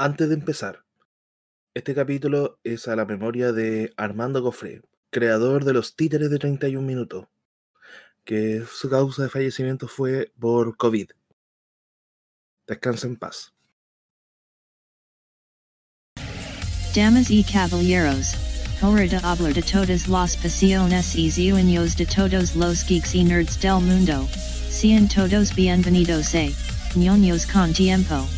Antes de empezar, este capítulo es a la memoria de Armando Gofré, creador de los títeres de 31 minutos, que su causa de fallecimiento fue por COVID. Descansa en paz. Damas y caballeros, hora de hablar de todas las pasiones y sueños de todos los geeks y nerds del mundo. Sean todos bienvenidos a ñoños con tiempo.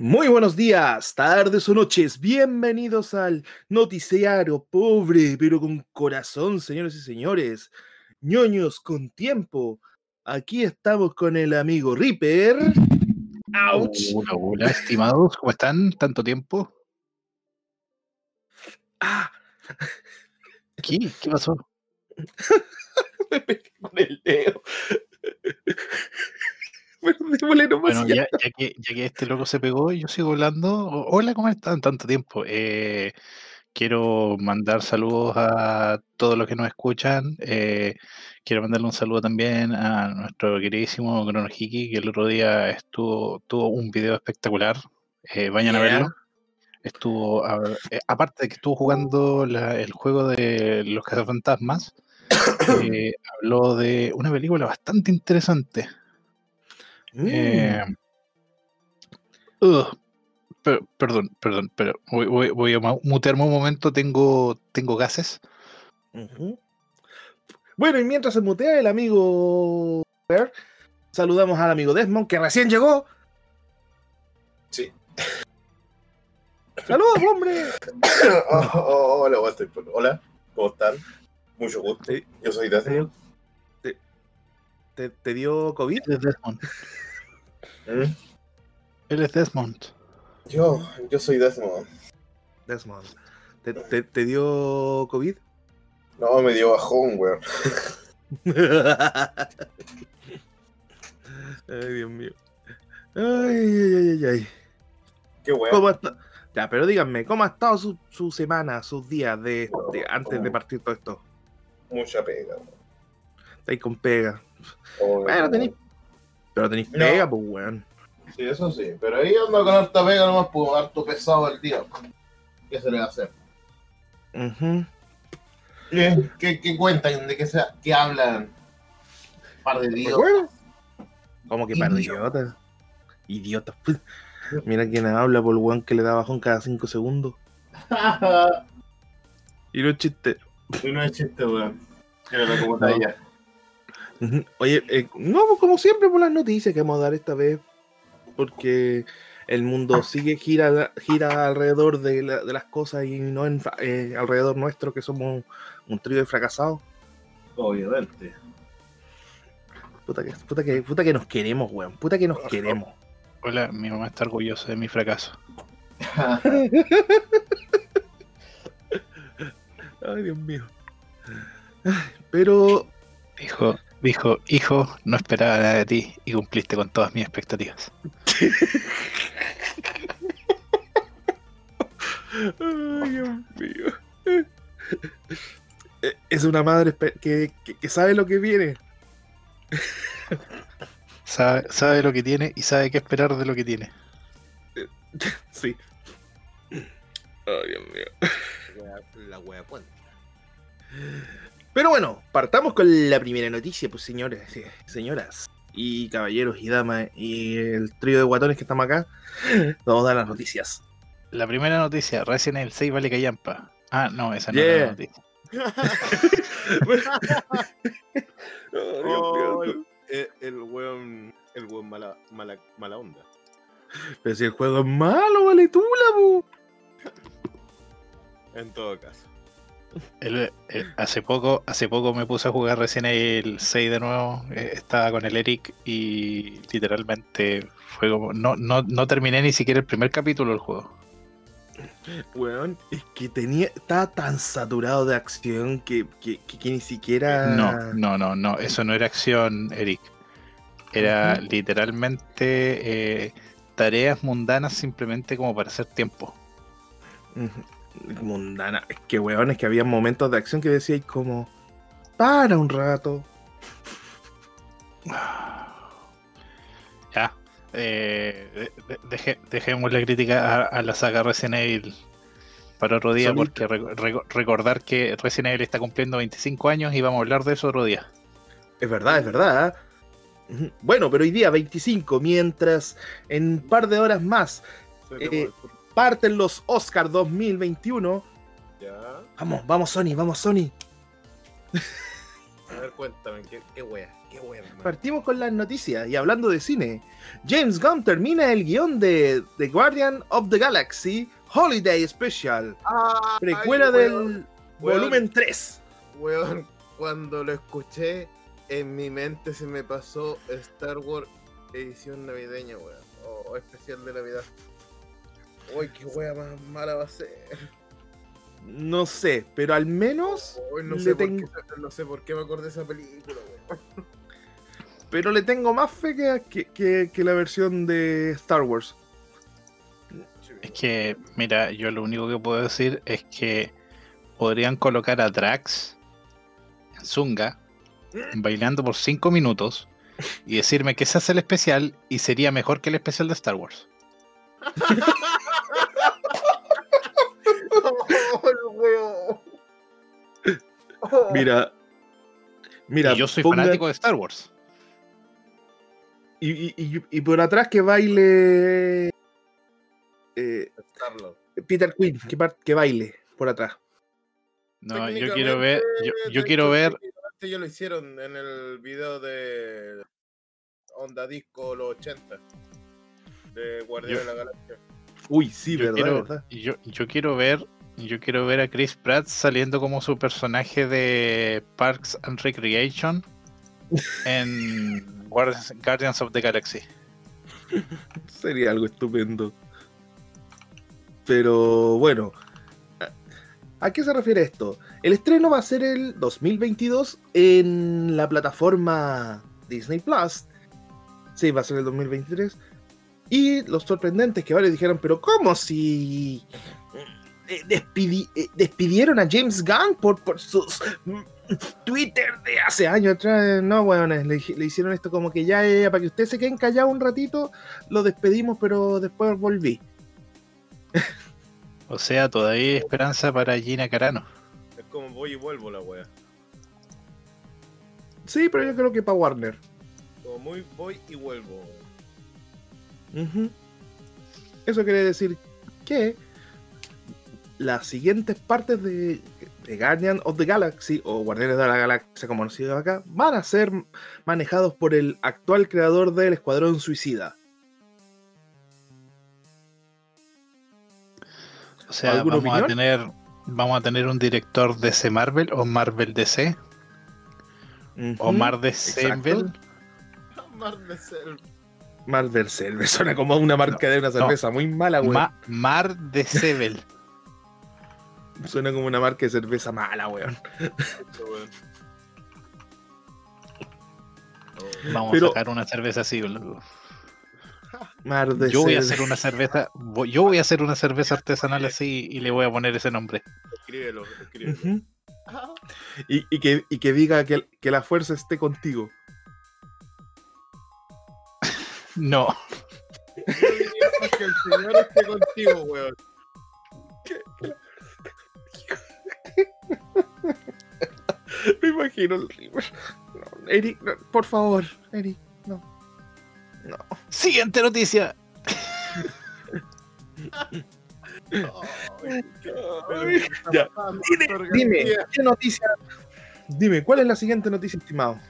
Muy buenos días, tardes o noches. Bienvenidos al noticiario pobre pero con corazón, señores y señores. ñoños con tiempo. Aquí estamos con el amigo Reaper. ¡Auch! Hola, hola, estimados, ¿cómo están? ¿Tanto tiempo? ¡Ah! ¿Qué? ¿Qué pasó? Me pegué con el dedo. Pero démosle nomás Bueno, ya. que, ya que este loco se pegó y yo sigo hablando. Hola, ¿cómo están? Tanto tiempo. Eh, quiero mandar saludos a todos los que nos escuchan. eh, quiero mandarle un saludo también a nuestro queridísimo Cronohiki, que el otro día estuvo, tuvo un video espectacular. eh, vayan a verlo. Estuvo, a eh, aparte de que estuvo jugando la- el juego de los cazafantasmas, eh, habló de una película bastante interesante. Mm. Eh, per- perdón, perdón, pero voy, voy- voy a mu- mutearme un momento, tengo, tengo gases. Bueno, y mientras se mutea el amigo Bear, saludamos al amigo Desmond que recién llegó. Sí. ¡Saludos, hombre! Oh, oh, hola, Walter. Hola, ¿cómo están? Mucho gusto. Yo soy Desmond. ¿Te, te dio COVID? Él es Desmond. Él es Desmond. Yo, yo soy Desmond. Desmond. ¿Te, te- te dio COVID? No, me dio bajón, weón. Ay, Dios mío. Ay, ay, ay, ay, ay. Qué weón. ¿Cómo está? Ya, pero díganme, ¿cómo ha estado su, su semana, sus días de, de- antes de partir todo esto? Mucha pega. weón. Estáis con pega. Bueno, tenéis. Pero tenéis No. pega, pues, weón. Sí, eso sí. Pero ahí ando con harta pega nomás, pues harto pesado el día. ¿Qué se le va a hacer? Ujú. ¿Qué, qué, qué cuentan? ¿De qué, se, qué hablan? Par de. Bueno, ¿Cómo que par de Idiota. idiotas? Idiotas. Mira quién habla por el weón que le da bajón cada 5 segundos. Y no es chiste. y no es chiste, weón. No. Oye, eh, no, pues como siempre por las noticias que vamos a dar esta vez, porque el mundo sigue gira, gira alrededor de, la- de las cosas y no en eh, alrededor nuestro, que somos un trío de fracasados. Obviamente. Puta que, puta, que, puta que nos queremos, weón. Puta que nos queremos. Hola, mi mamá está orgullosa de mi fracaso. Ay, Dios mío. Pero, Dijo, dijo, hijo, no esperaba nada de ti y cumpliste con todas mis expectativas. ay, Dios mío. Eh, Es una madre que, que- que sabe lo que viene. Sabe, sabe lo que tiene y sabe qué esperar de lo que tiene. Sí. Ay, Dios mío. La wea cuenta. Pero bueno, partamos con la primera noticia, pues señores, eh, señoras y caballeros y damas y el trío de guatones que estamos acá. Vamos a dar las noticias. La primera noticia, Resident Evil 6 vale callampa. Ah, no, esa no Yeah. es la noticia. Dios Oh, mío. el, el weón, el weón mala, mala, mala onda. Pero si el juego es malo, vale tú la bu. En todo caso. El- el- hace poco hace poco me puse a jugar Resident Evil 6 de nuevo. eh, estaba con el Eric y literalmente fue como. No, no, no terminé ni siquiera el primer capítulo del juego. Weón, es que tenía, estaba tan saturado de acción que, que, que- que ni siquiera. No, no, no, no. Eso no era acción, Eric. Era literalmente eh, tareas mundanas simplemente como para hacer tiempo. Mundana. Es que, weón, es que había momentos de acción que decíais como. Para un rato. Ya, Eh, de- de- deje- dejemos la crítica a, a la saga Resident Evil para otro día, Solita. porque re- re- recordar que Resident Evil está cumpliendo 25 años y vamos a hablar de eso otro día. Es verdad, es verdad. Ujú. Bueno, pero hoy día 25, mientras en un par de horas más Eh, parten los Oscar 2021. Ya. Vamos, vamos Sony, vamos Sony. A ver, cuéntame, ¿qué, qué wea? ¿Qué wea? Partimos con las noticias y hablando de cine. James Gunn termina el guion de The Guardian of the Galaxy Holiday Special, Ay, precuela weón, del weón. volumen 3. Weón, cuando lo escuché, en mi mente se me pasó Star Wars edición navideña, weón. O especial de Navidad. Uy, qué wea más mala va a ser. No sé, pero al menos, Uy, no, Le sé por tengo- qué, no sé por qué me acordé de esa película, weón. pero le tengo más fe que, que- que- que la versión de Star Wars. Es que, mira, yo lo único que puedo decir es que podrían colocar a Drax en Zunga bailando por 5 minutos y decirme que ese es el especial y sería mejor que el especial de Star Wars. Oh. Oh, Mira, mira, y yo soy ponga- fanático de Star Wars. y, y- y- y por atrás que baile eh. Peter Quinn, que, que baile por atrás. No, yo quiero ver, yo, yo quiero ver, Ellos lo hicieron en el video de Onda Disco los 80 de Guardián Yo- de la Galaxia. Uy, sí, yo verdad, quiero, verdad. yo, yo quiero ver, yo quiero ver a Chris Pratt saliendo como su personaje de Parks and Recreation en Guardians, Guardians of the Galaxy. Sería algo estupendo. Pero bueno, ¿a- ¿a qué se refiere esto? El estreno va a ser el 2022 en la plataforma Disney Plus. Sí, va a ser el 2023. Y los sorprendentes que varios dijeron, pero ¿cómo si eh, despidi- eh, despidieron a James Gunn por, por sus mm, Twitter de hace años atrás? No, bueno, le, le hicieron esto como que ya, ya, ya, para que ustedes se queden callados un ratito, lo despedimos, pero después volví. O sea, todavía hay esperanza para Gina Carano. Es como voy y vuelvo la wea. Sí, pero yo creo que para Warner. Como muy voy y vuelvo. Eso quiere decir que las siguientes partes de, de Guardian of the Galaxy o Guardianes de la Galaxia como conocido acá van a ser manejados por el actual creador del Escuadrón Suicida. O sea, ¿Alguna vamos a tener, vamos a tener un director DC Marvel o Marvel DC o. Mar DC exacto. Mar de Marvel Selve suena como una marca de una no. cerveza muy mala, weón. Ma- Mar de Sebel. Suena como una marca de cerveza mala, weón. Oh, Vamos Pero- a sacar una cerveza así. boludo. Mar de Yo voy a hacer una cerveza, voy- yo voy a hacer una cerveza artesanal así y le voy a poner ese nombre. escríbelo, escríbelo. Y, y que, y que diga que, que la fuerza esté contigo. No, Yo diría más que el señor esté contigo, weón. Me imagino el River. No, Eric, no, por favor, Eric, no. No. siguiente noticia. Ya. Dime, dime? ¿qué noticia? Dime, ¿cuál es la siguiente noticia, estimado?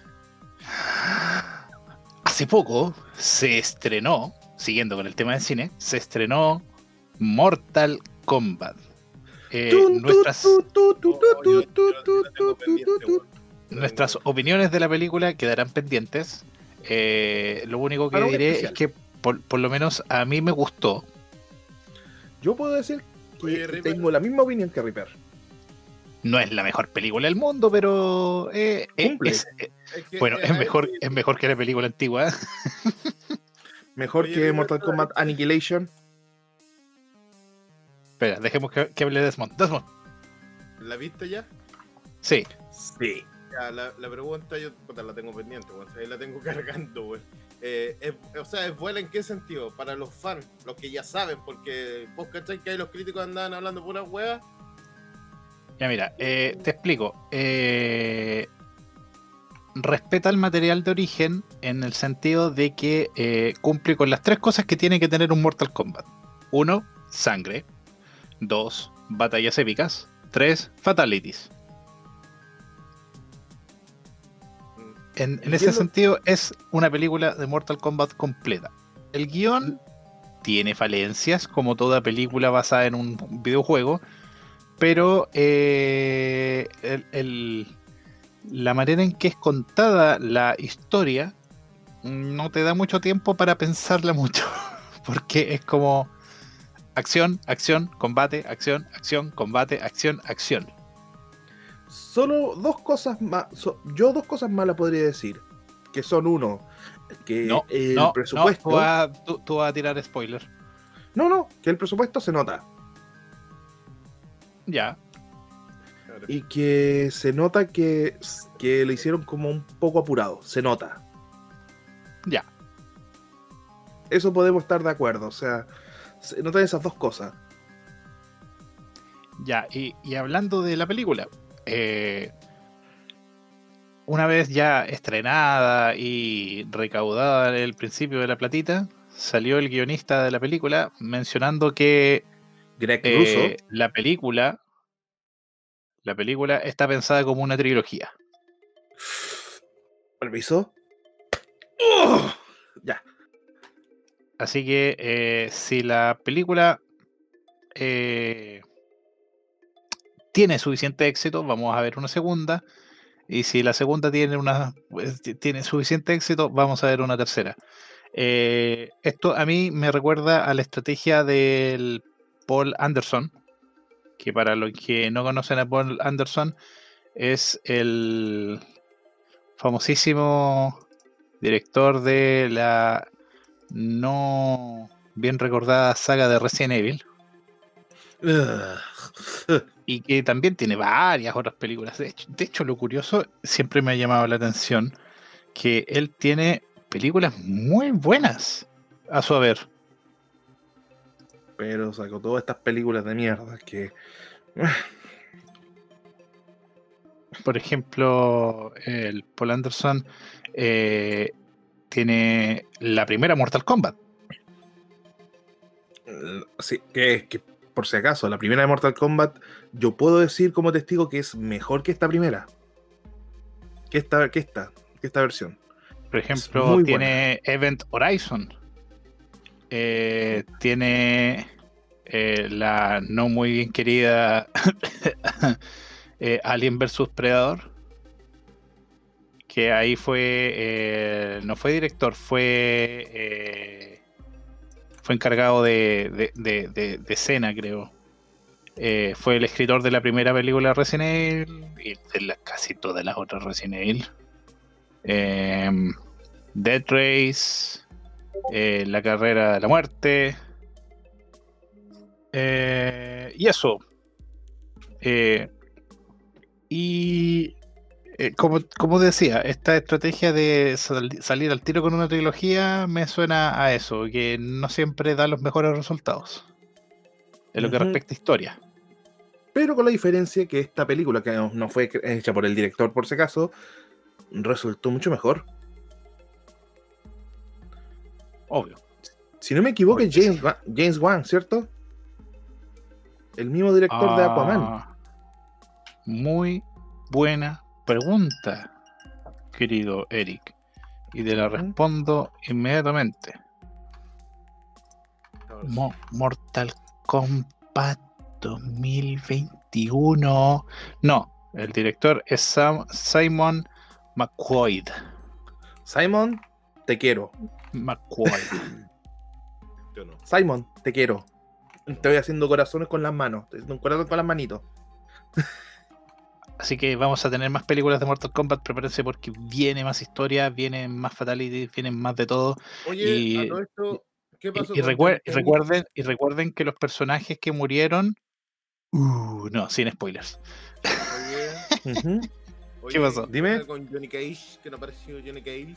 Hace poco se estrenó, siguiendo con el tema del cine, se estrenó Mortal Kombat. Nuestras, opiniones de la película quedarán pendientes. Eh, lo único que diré especial. es que por, por lo menos a mí me gustó. Yo puedo decir que Oye, tengo la misma opinión que Reaper. No es la mejor película del mundo, pero eh, eh, Cumple. es- eh, Es que, bueno, es mejor, es mejor que la película antigua. Mejor Oye, que Mortal Kombat Annihilation. Espera, dejemos que, que hable Desmond. Desmond, ¿La viste ya? sí. Sí. Ya, la, la pregunta yo puta, la tengo pendiente, weón. Ahí la tengo cargando, weón. eh, es- o sea, es buena en qué sentido? Para los fans, los que ya saben, porque vos cachai que hay los críticos andaban hablando puras weas. Ya mira, eh, te explico. Eh, respeta el material de origen en el sentido de que eh, cumple con las tres cosas que tiene que tener un Mortal Kombat. Uno, sangre. Dos, batallas épicas. Tres, fatalities. En, en ese sentido es una película de Mortal Kombat completa. El guion tiene falencias, como toda película basada en un videojuego, pero eh, el- el- la manera en que es contada la historia no te da mucho tiempo para pensarla mucho, porque es como acción, acción, combate, acción, acción, combate, acción, acción. Solo dos cosas más. so- yo dos cosas malas podría decir. Que son uno, que No, el no, presupuesto. no, tú, vas, tú- tú vas a tirar spoiler. no, no, que el presupuesto se nota. Ya, Y que se nota que, que le hicieron como un poco apurado. Se nota. ya. Eso podemos estar de acuerdo. O sea, se notan esas dos cosas. Ya, y, y hablando de la película, eh, una vez ya estrenada y recaudada el principio de la platita, salió el guionista de la película mencionando que Greg eh, Russo. la película, la película está pensada como una trilogía. Permiso. ¡Oh! Ya. Así que eh, si la película eh, tiene suficiente éxito, vamos a ver una segunda. Y si la segunda tiene una pues, ti- tiene suficiente éxito, vamos a ver una tercera. Eh, esto a mí me recuerda a la estrategia del Paul Anderson, que para los que no conocen a Paul Anderson es el famosísimo director de la no bien recordada saga de Resident Evil y que también tiene varias otras películas. De hecho, de hecho, lo curioso siempre me ha llamado la atención que él tiene películas muy buenas a su haber. Pero sacó todas estas películas de mierda que. Por ejemplo, el Paul Anderson eh, tiene la primera Mortal Kombat. Sí, que, que por si acaso, la primera de Mortal Kombat, yo puedo decir como testigo que es mejor que esta primera. Que esta, que esta, que esta versión. Por ejemplo, tiene Event Horizon. Eh, tiene eh, la no muy bien querida eh, Alien vs Predator. Que ahí fue. no fue director, fue. fue encargado de, de, de- de- escena, creo. Fue el escritor de la primera película Resident Evil y de casi todas las otras Resident Evil. Em, Dead Race, eh, La carrera de la muerte. eh, y eso. Eh, y como, como decía, esta estrategia de sal- salir al tiro con una trilogía me suena a eso, que no siempre da los mejores resultados. En lo que respecta a historia. Pero con la diferencia que esta película, que no fue hecha por el director por si acaso, resultó mucho mejor. Obvio. Si no me equivoco, es James, Wa- James Wan, ¿cierto? El mismo director de Aquaman. Ah, Muy buena pregunta, querido Eric. Y te la respondo inmediatamente. Mo- Mortal Kombat 2021. No, el director es Sam- Simon McQuaid. Simon, te quiero. McQuaid. Yo no. Simon, te quiero. Te voy haciendo corazones con las manos. Te estoy haciendo un corazón con las manitos. Así que vamos a tener más películas de Mortal Kombat. Prepárense porque viene más historia, vienen más fatalities, vienen más de todo. Oye, Y- a todo esto, ¿qué pasó Y, recuer- recuerden, y recuerden que los personajes que murieron. Uh, no, sin spoilers. Oye, Ujú. oye, ¿Qué pasó? ¿qué Dime. Con Johnny Cage, que no apareció Johnny Cage.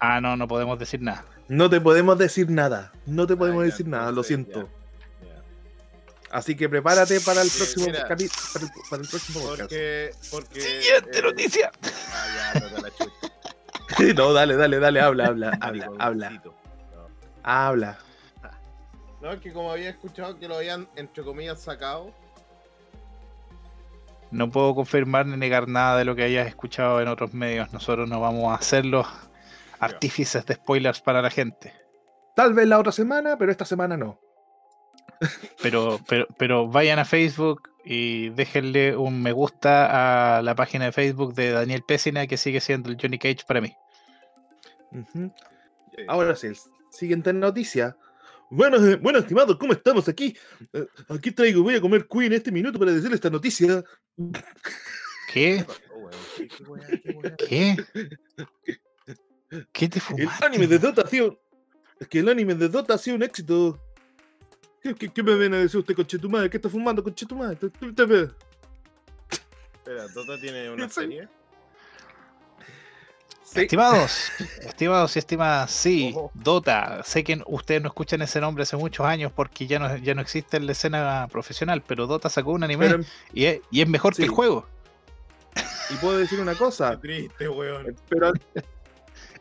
Ah, no, no podemos decir nada. No te podemos decir nada. No te podemos Ah, ya, decir nada, lo siento. ya, ya. Así que prepárate para el próximo mira. capi- para el, para el próximo podcast. Porque, porque. Siguiente eh, noticia. Ah, ya, no te la chucha. no, dale, dale, dale, habla, habla, habla, habla. No. habla. No, es que como había escuchado que lo habían, entre comillas, sacado. No puedo confirmar ni negar nada de lo que hayas escuchado en otros medios. Nosotros no vamos a los artífices de spoilers para la gente. Tal vez la otra semana, pero esta semana no. Pero, pero, pero vayan a Facebook y déjenle un me gusta a la página de Facebook de Daniel Pésina, que sigue siendo el Johnny Cage para mí. Ahora sí, siguiente noticia. Bueno, eh, bueno, estimados, ¿cómo estamos aquí? Eh, aquí traigo, voy a comer Queen este minuto para decirle esta noticia. ¿Qué? Qué- qué weá, qué weá. ¿Qué? ¿Qué te El fumaste? anime de Dota ha sido. Es que el anime de Dota ha sido un éxito. ¿Qué, qué, qué me viene a decir usted, conchetumadre? ¿Qué está fumando, conchetumadre? Te- te- te- te- Espera, ¿Dota tiene una serie? Sí. Estimados, estimados y estimadas, sí, Ojo. Dota. Sé que ustedes no escuchan ese nombre hace muchos años porque ya no, ya no existe en la escena profesional, pero Dota sacó un anime Pero- y, es, y es mejor que el juego. y puedo decir una Qué cosa, triste, weón. pero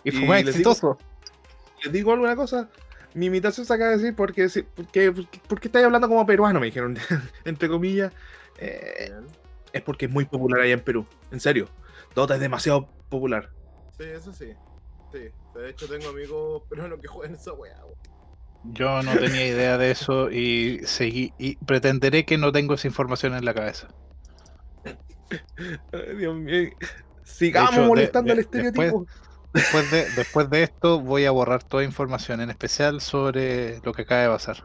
Y Y fue más les digo- exitoso. les digo alguna cosa. Mi imitación se acaba de decir porque, porque, porque, porque estáis hablando como peruano, me dijeron, entre comillas. Eh, es porque es muy popular allá en Perú, en serio. Dota es demasiado popular. Sí, eso sí. Sí. De hecho, tengo amigos peruanos que juegan esa weá. Yo no tenía idea de eso y seguí y pretenderé que no tengo esa información en la cabeza. Ay, Dios mío. Sigamos molestando de- al estereotipo. Después de, después de esto voy a borrar toda información, en especial sobre lo que acaba de pasar.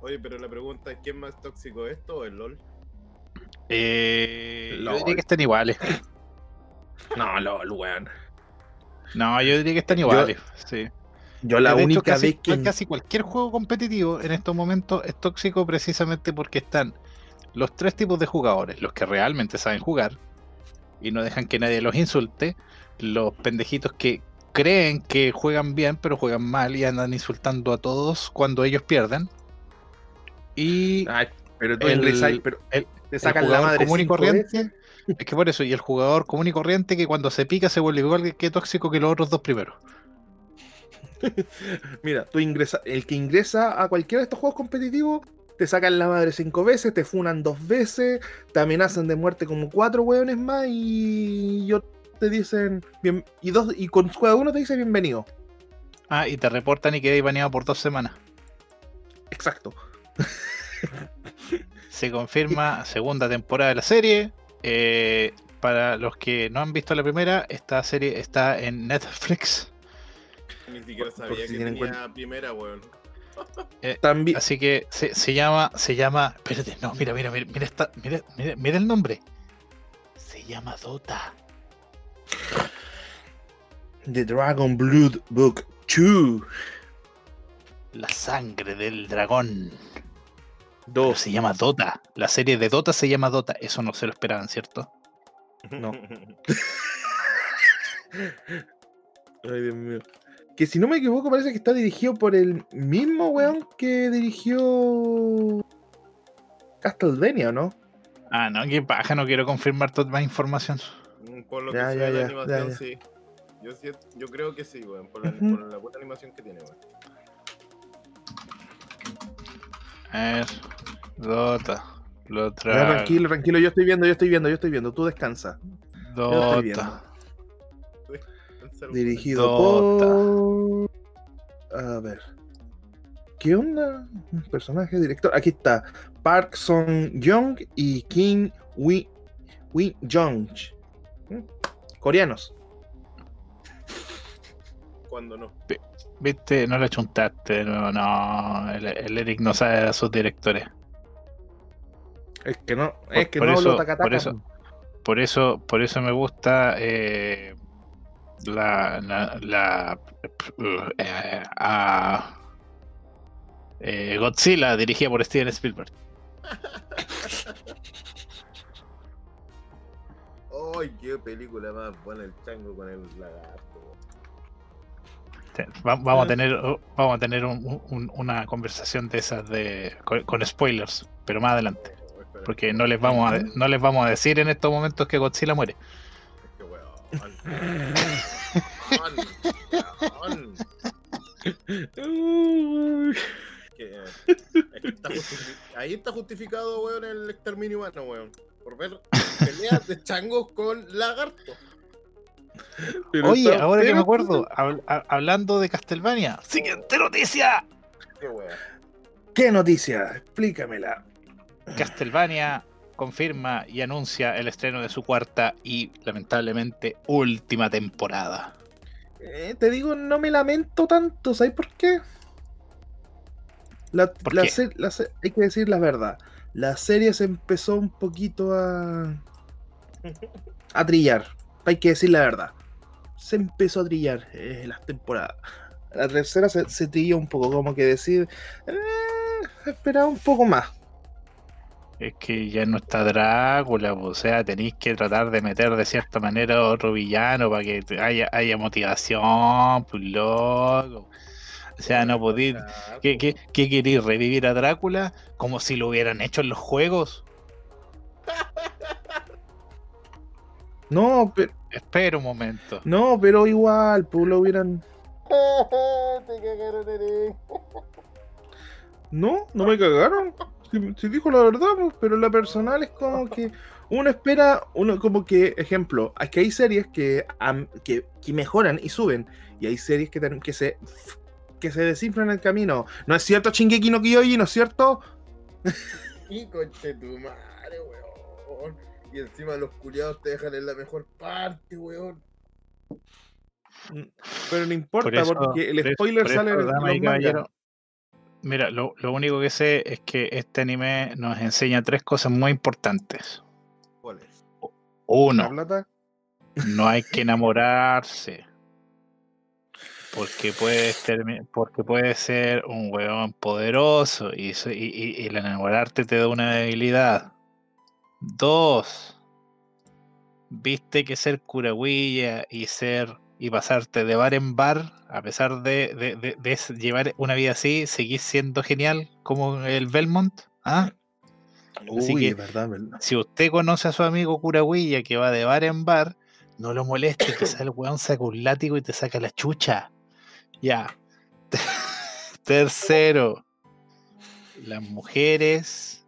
Oye, pero la pregunta es: ¿quién es más tóxico, esto o el LOL? Eh, yo Lol. diría que están iguales. No, lol, weón. No, yo diría que están Yo- iguales. sí. Yo la De hecho, única casi, vez que. casi cualquier juego competitivo en estos momentos es tóxico precisamente porque están los tres tipos de jugadores, los que realmente saben jugar y no dejan que nadie los insulte, los pendejitos que creen que juegan bien pero juegan mal y andan insultando a todos cuando ellos pierden. Y Ay, pero tú El- pero el- te el sacan la madre común y corriente, veces. es que por eso, y el jugador común y corriente que cuando se pica se vuelve igual que- que tóxico que los otros dos primeros. Mira, tú ingresa, el que ingresa a cualquiera de estos juegos competitivos, te sacan la madre cinco veces, te funan dos veces, te amenazan de muerte como cuatro hueones más y yo te dicen bien y dos y con cada uno te dice bienvenido. Ah, y te reportan y quedáis baneado por dos semanas. Exacto. Se confirma segunda temporada de la serie. Eh, para los que no han visto la primera, esta serie está en Netflix. Ni siquiera Por- por sabía si que tenía cuenta. primera, weón. También Así que se, se llama, se llama. Espérate, no, mira, mira, mira, mira, esta- mira, mira, mira el nombre. Se llama Dota. The Dragon Blood Book 2. La sangre del dragón. 2. se llama Dota. La serie de Dota se llama Dota. Eso no se lo esperaban, ¿cierto? No. Ay, Dios mío. Que si no me equivoco, parece que está dirigido por el mismo weón que dirigió Castlevania, ¿o no? Ah, no, qué paja, no quiero confirmar toda más información. Por lo que Ya, se ya, ve la animación, ya, ya. sí. Yo, creo que sí, weón. Por la, Ujú. por la buena animación que tiene, weón. A ver, Dota. Lo Ya, tra- tranquilo, tranquilo, yo estoy viendo, yo estoy viendo, yo estoy viendo, tú descansa. Yo estoy viendo. Dota. Dirigido Dota. por. A ver. ¿Qué onda? Un personaje, director. Aquí está. Park Song Young y Kim Wi, Wi Jong. Coreanos. Cuando no. Viste, no le chuntaste, no, no. El, el Eric no sabe a sus directores. Es que no, es que por no eso- hablo tacataca. por eso- Por eso, por eso me gusta eh, la, la, la- eh, a- eh, Godzilla dirigida por Steven Spielberg. ¡Ay, qué película más buena el chango con el lagarto! weón. Te- va- vamos a tener, oh, vamos a tener un- un- una conversación de esas de con, con spoilers, pero más adelante. Porque no les vamos a no les vamos a decir en estos momentos que Godzilla muere. Weón. Weón, weón. Es que está justifi- Ahí está justificado, weón, el exterminio humano, weón. Por ver peleas de changos con lagartos. Pero Oye, está ahora que me acuerdo, hab- ha- hablando de Castlevania, siguiente noticia. Qué weón. ¿Qué noticia? Explícamela. Castlevania confirma y anuncia el estreno de su cuarta y lamentablemente última temporada. Eh, te digo, no me lamento tanto, ¿sabes por qué? La, ¿Por la qué? la hay que decir la verdad. La serie se empezó un poquito a. a trillar. Hay que decir la verdad. Se empezó a trillar eh, las temporadas. La tercera se, trilló un poco, como que decir. Eh, esperaba un poco más. Es que ya no está Drácula, o sea, tenéis que tratar de meter de cierta manera otro villano para que haya, haya motivación, pues loco. O sea, no podéis. ¿Qué, qué, qué queréis? ¿Revivir a Drácula? Como si lo hubieran hecho en los juegos. No, pero, Espera un momento. no, pero igual, pues lo hubieran. Te cagaron. No, no me cagaron. Si, si dijo la verdad, pues, pero la personal es como que uno espera, uno como que, ejemplo, es que hay series que, que, que mejoran y suben, y hay series que, que se que se desinflan en el camino. ¿No es cierto, Shingeki no Kyoji? ¿No es cierto? Y conche tu madre, weón. Y encima los culiados te dejan en la mejor parte, weón. Pero no importa, Por eso- porque el por eso- spoiler por sale eso, en y mangas. caballeros, Mira, lo, lo único que sé es que este anime nos enseña tres cosas muy importantes. ¿Cuál es? ¿La Uno, plata? no hay que enamorarse. Porque puede, termi- porque puede ser un huevón poderoso y, y- y- el enamorarte te da una debilidad. Dos, viste que ser curahuilla y ser y pasarte de bar en bar, a pesar de, de- de- de s- llevar una vida así, seguís siendo genial como el Belmont. ¿Ah? Así Uy, que- es verdad, verdad. Si usted conoce a su amigo Curahuilla que va de bar en bar, no lo moleste, quizás el weón saca un látigo y te saca la chucha. Ya. Tercero, las mujeres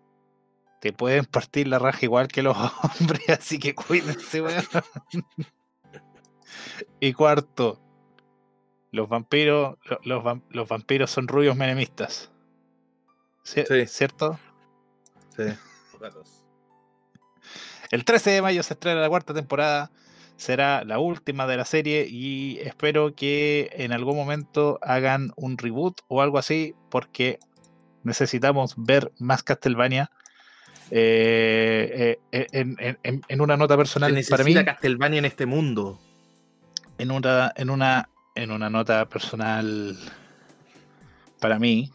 te pueden partir la raja igual que los hombres, así que cuídense, weón. Y cuarto, los vampiros, lo- los, los vampiros son rubios menemistas. Cier- Sí. ¿Cierto? Sí. Gatos. El 13 de mayo se estrena la cuarta temporada. Será la última de la serie y espero que en algún momento hagan un reboot o algo así porque necesitamos ver más Castlevania. Eh, eh, en, en- una nota Se personal para mí, Castlevania en este mundo. en una, en una, en una nota personal para mí,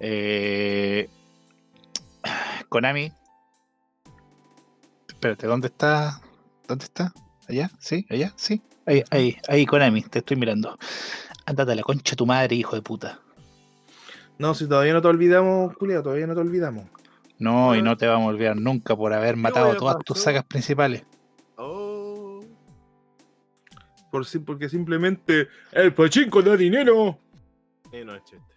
eh, Konami. Espérate, ¿dónde está? ¿Dónde está? ¿Allá? ¿Sí? ¿Allá? ¿Sí? Ahí, ahí, ahí, Konami, te estoy mirando. Ándate a la concha de tu madre, hijo de puta. No, si todavía no te olvidamos, Julia, todavía no te olvidamos. No, y no te vamos a olvidar nunca por haber matado todas tus sagas principales. Oh. Por, si- porque simplemente el pachinko da dinero. Y no es chiste.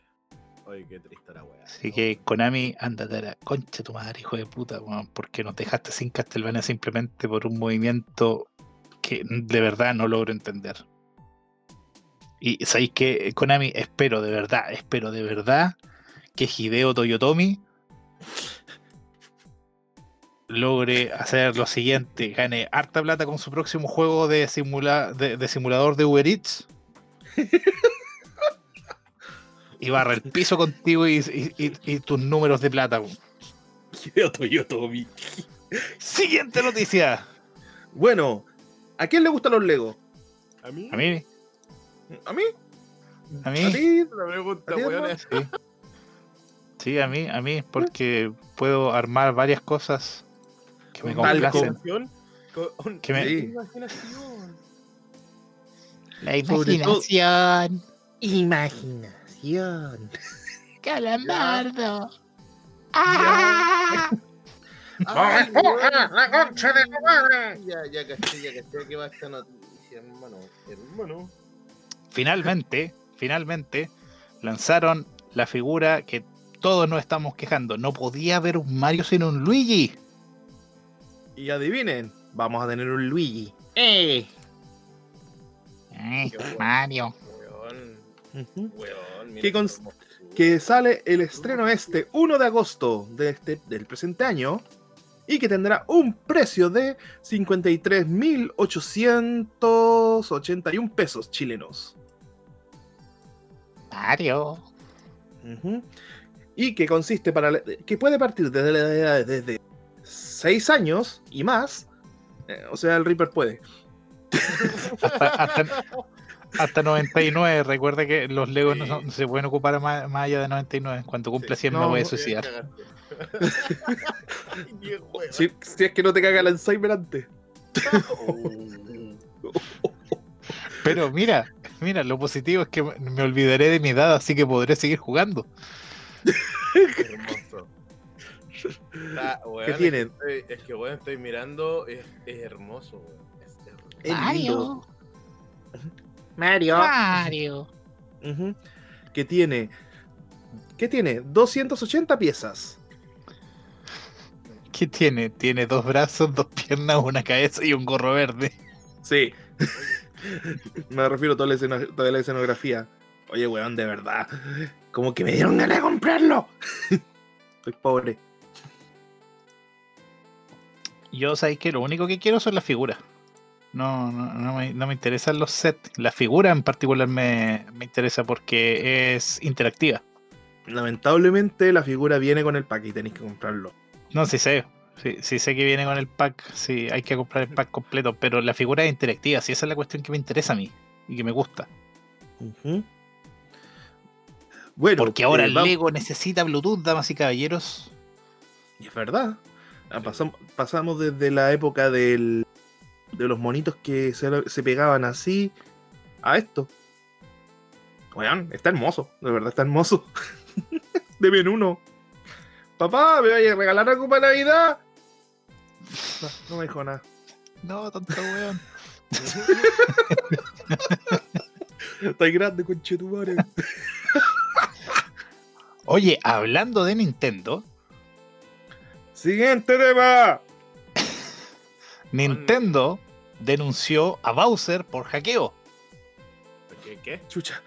Oye, qué triste la wea. Así que Konami, ándate a la concha tu madre, hijo de puta, weón, porque nos dejaste sin Castlevania simplemente por un movimiento que de verdad no logro entender. Y sabéis que Konami, espero de verdad, espero de verdad que Hideo Toyotomi logre hacer lo siguiente, gane harta plata con su próximo juego de, simula de, de simulador de Uber Eats. y barra el piso contigo y, y- y- y tus números de plata. Siguiente noticia. Bueno, ¿a quién le gustan los Legos? ¿A mí? A mí, ¿A mí? a ¿A mí, ti? La pregunta, ¿A ti, weón, hermano? es- sí. Sí, a mí, a mí, porque puedo armar varias cosas que me complacen. imaginación, con- Que me- Sí. imaginación. La Sobre todo- Imaginación. Calamardo. ¡Ah! Ay, weón. la concha de tu madre! Ya, ya caché, ya caché que va esta noticia, hermano. Hermano. Finalmente, finalmente, lanzaron la figura que todos nos estamos quejando. No podía haber un Mario sin un Luigi. Y adivinen, vamos a tener un Luigi. ¡Eh! Eh. Mario. Weón. Que sale el estreno este 1 de agosto de este, del presente año y que tendrá un precio de 53.881 pesos chilenos. Mario. Ujú. Y que consiste para la- que puede partir desde la edad desde 6 años y más. eh, o sea, el Reaper puede. Hasta, hasta- hasta 99. Recuerda que los Legos no, son- no se pueden ocupar más, más allá de 99. Cuando cumple 100 me voy a suicidar. Si, si es que no te caga el Alzheimer antes. Pero mira, mira, lo positivo es que me olvidaré de mi edad, así que podré seguir jugando. Hermoso. Está, weón, ¿Qué es tienen? estoy- Es que, weón, estoy mirando. Es, es hermoso, weón. Es hermoso. Es Mario. Mario. Ujú. Que tiene. ¿Qué tiene? 280 piezas. ¿Qué tiene? Tiene dos brazos, dos piernas, una cabeza y un gorro verde. Sí. Me refiero a toda la, esceno- toda la escenografía. Oye, weón, de verdad. Como que me dieron ganas de comprarlo. Estoy pobre. Yo sabéis que lo único que quiero son las figuras. No, no, no me, no me interesan los sets. La figura en particular me, me interesa porque es interactiva. Lamentablemente la figura viene con el pack y tenéis que comprarlo. No, sí sé. Sí, sí sé que viene con el pack. Sí, hay que comprar el pack completo. Pero la figura es interactiva. Sí, esa es la cuestión que me interesa a mí. Y que me gusta. Bueno, Porque ahora eh, el va- Lego necesita Bluetooth, damas y caballeros. Y es verdad. Ah, pasam- pasamos desde la época del, de los monitos que se, se pegaban así a esto. Weón, está hermoso. De verdad está hermoso. Deben uno. Papá, ¿me vaya a regalar algo para Navidad? No, no me dijo nada. No, tonto weón. Está grande, conchetumare. Oye, hablando de Nintendo, Siguiente tema. Nintendo denunció a Bowser por hackeo. ¿Qué? ¿Qué? Chucha.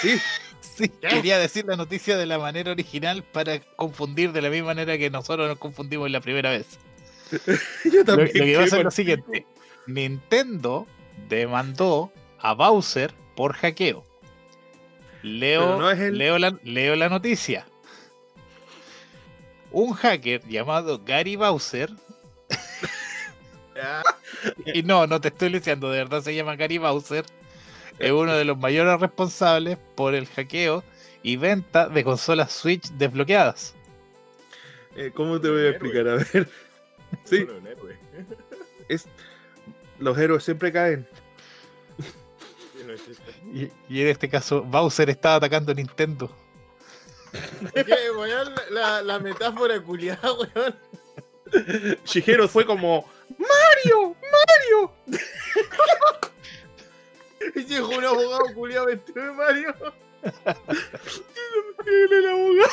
Sí, Sí, quería decir la noticia de la manera original para confundir de la misma manera que nosotros nos confundimos la primera vez. yo Lo, también. lo que pasa es lo siguiente: Nintendo demandó a Bowser por hackeo. Leo, no el- leo, la, leo la noticia. Un hacker llamado Gary Bowser, y no, no te estoy diciendo, de verdad se llama Gary Bowser, es uno de los mayores responsables por el hackeo y venta de consolas Switch desbloqueadas. Eh, ¿Cómo te voy a explicar? A ver. Sí, es, los héroes siempre caen. Y, y en este caso, Bowser estaba atacando a Nintendo. ¿Qué, weón? La, la metáfora culiada, weón. Shigeru fue como Mario, Mario. Y llegó un abogado culiado vestido de Mario. El abogado.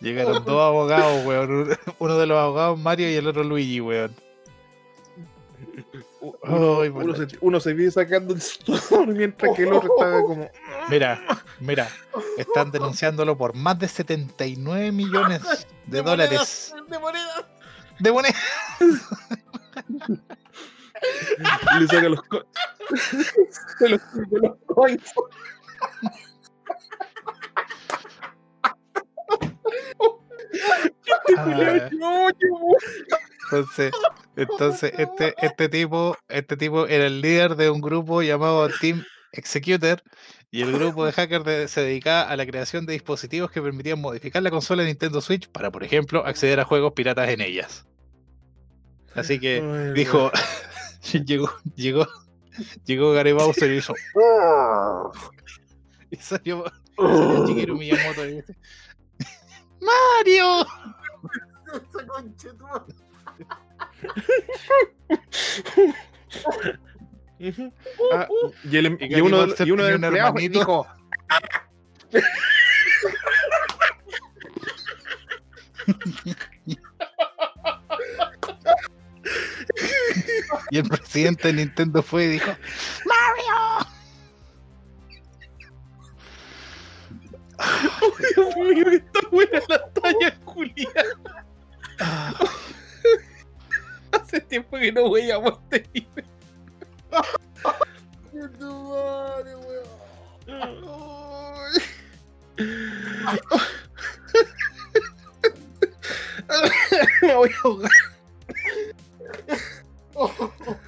Llegaron dos abogados, weón. Uno- Uno de los abogados Mario y el otro Luigi, weón. Uno, Ay, uno bueno. se, uno se vive sacando el sudor mientras que el otro estaba como. Mira, mira, están denunciándolo por más de 79 millones de dólares monedas, De monedas. de moneda. Y le saca los, co- de los, de los coins. Ah, Entonces, entonces este, este tipo, este tipo era el líder de un grupo llamado Team Executor y el grupo de hackers de- se dedicaba a la creación de dispositivos que permitían modificar la consola de Nintendo Switch para, por ejemplo, acceder a juegos piratas en ellas. Así que dijo, llegó, llegó, llegó Gary Bowser y hizo y salió, salió Shigeru Miyamoto y dice ¡Mario! Ah, y, el, em- Y y uno, y uno de los empleados dijo, Y el presidente de Nintendo fue y dijo ¡Mario! Dios mío, que está buena la talla, Julián. Hace tiempo que no voy a weón. Me voy a ahogar.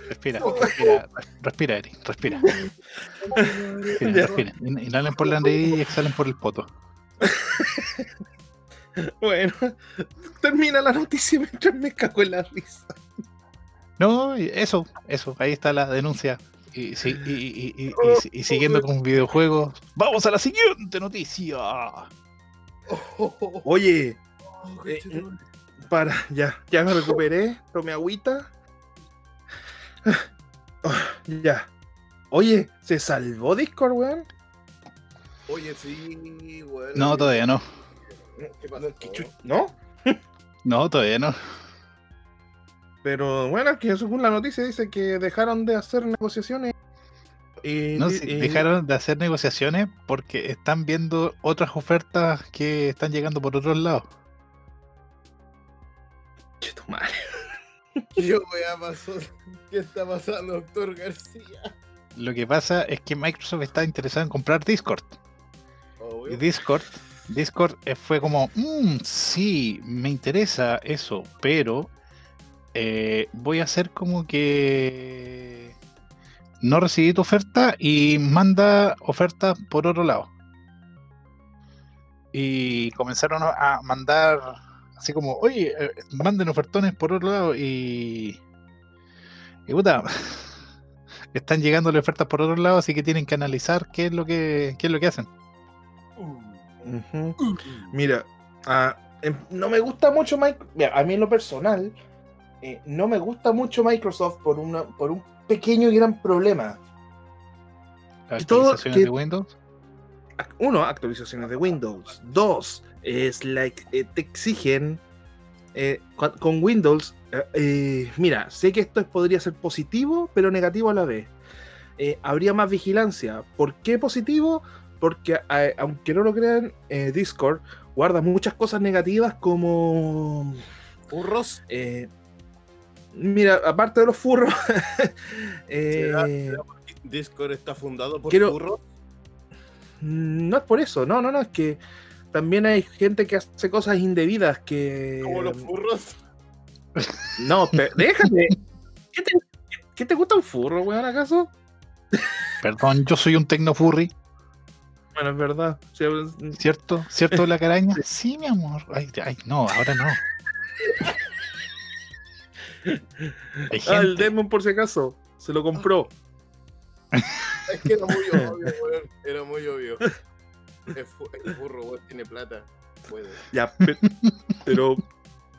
Respira, respira, respira, Eric, respira. Respira, respira. In- Inhalen por la nariz y exhalen por el poto. Bueno, termina la noticia mientras me cago en la risa. No, eso, eso, ahí está la denuncia. Y, sí, y, y- y- y- y- y siguiendo con videojuegos, vamos a la siguiente noticia. Oye, Oh, Eh, conchetumare. para, ya, ya me recuperé, tomé agüita. Ah, ya. Oye, ¿se salvó Discord, weón? Oye, sí, weón. No, todavía no. ¿Qué ¿No? No, todavía no. Pero bueno, que según la noticia dice que dejaron de hacer negociaciones. Y, No, sí, y- dejaron de hacer negociaciones porque están viendo otras ofertas que están llegando por otros lados. Che, tu madre. ¿Qué pasó? ¿Qué está pasando, doctor García? Lo que pasa es que Microsoft está interesado en comprar Discord. Y. Discord, Discord eh, fue como, "Mm, sí, me interesa eso, pero eh, voy a hacer como que no recibí tu oferta y manda ofertas por otro lado. Y comenzaron a mandar así como, oye, eh, manden ofertones por otro lado y... Y puta, están llegando ofertas por otro lado, así que tienen que analizar qué es lo que, qué es lo que hacen. Mira, ah, em, no me gusta mucho Microsoft. A mí en lo personal, eh, no me gusta mucho Microsoft por, una, por un pequeño y gran problema. Todo actualizaciones que- de Windows. Uno, actualizaciones de Windows. Dos, es like, eh, te exigen eh, con Windows. eh, eh, mira, sé que esto es- podría ser positivo, pero negativo a la vez. Eh, habría más vigilancia. ¿Por qué positivo? Porque eh, aunque no lo crean, eh, Discord guarda muchas cosas negativas como ¿Furros? eh, mira, aparte de los furros, ¿Será- eh, será porque Discord está fundado por Quiero- furros. no es por eso, no, no, no, es que también hay gente que hace cosas indebidas que... Como los furros. No, pe- déjate. ¿Qué te, qué te gusta un furro, weón, acaso? Perdón, yo soy un tecnofurry, Bueno, es verdad. ¿cierto? ¿Cierto la caraña? Sí, mi amor. Ay, ay, no, ahora no. Ah, el Demon, por si acaso, se lo compró. Es que era muy obvio, weón. Era muy obvio. Es furro, weón. Tiene plata. Puede. Ya, pe- pero,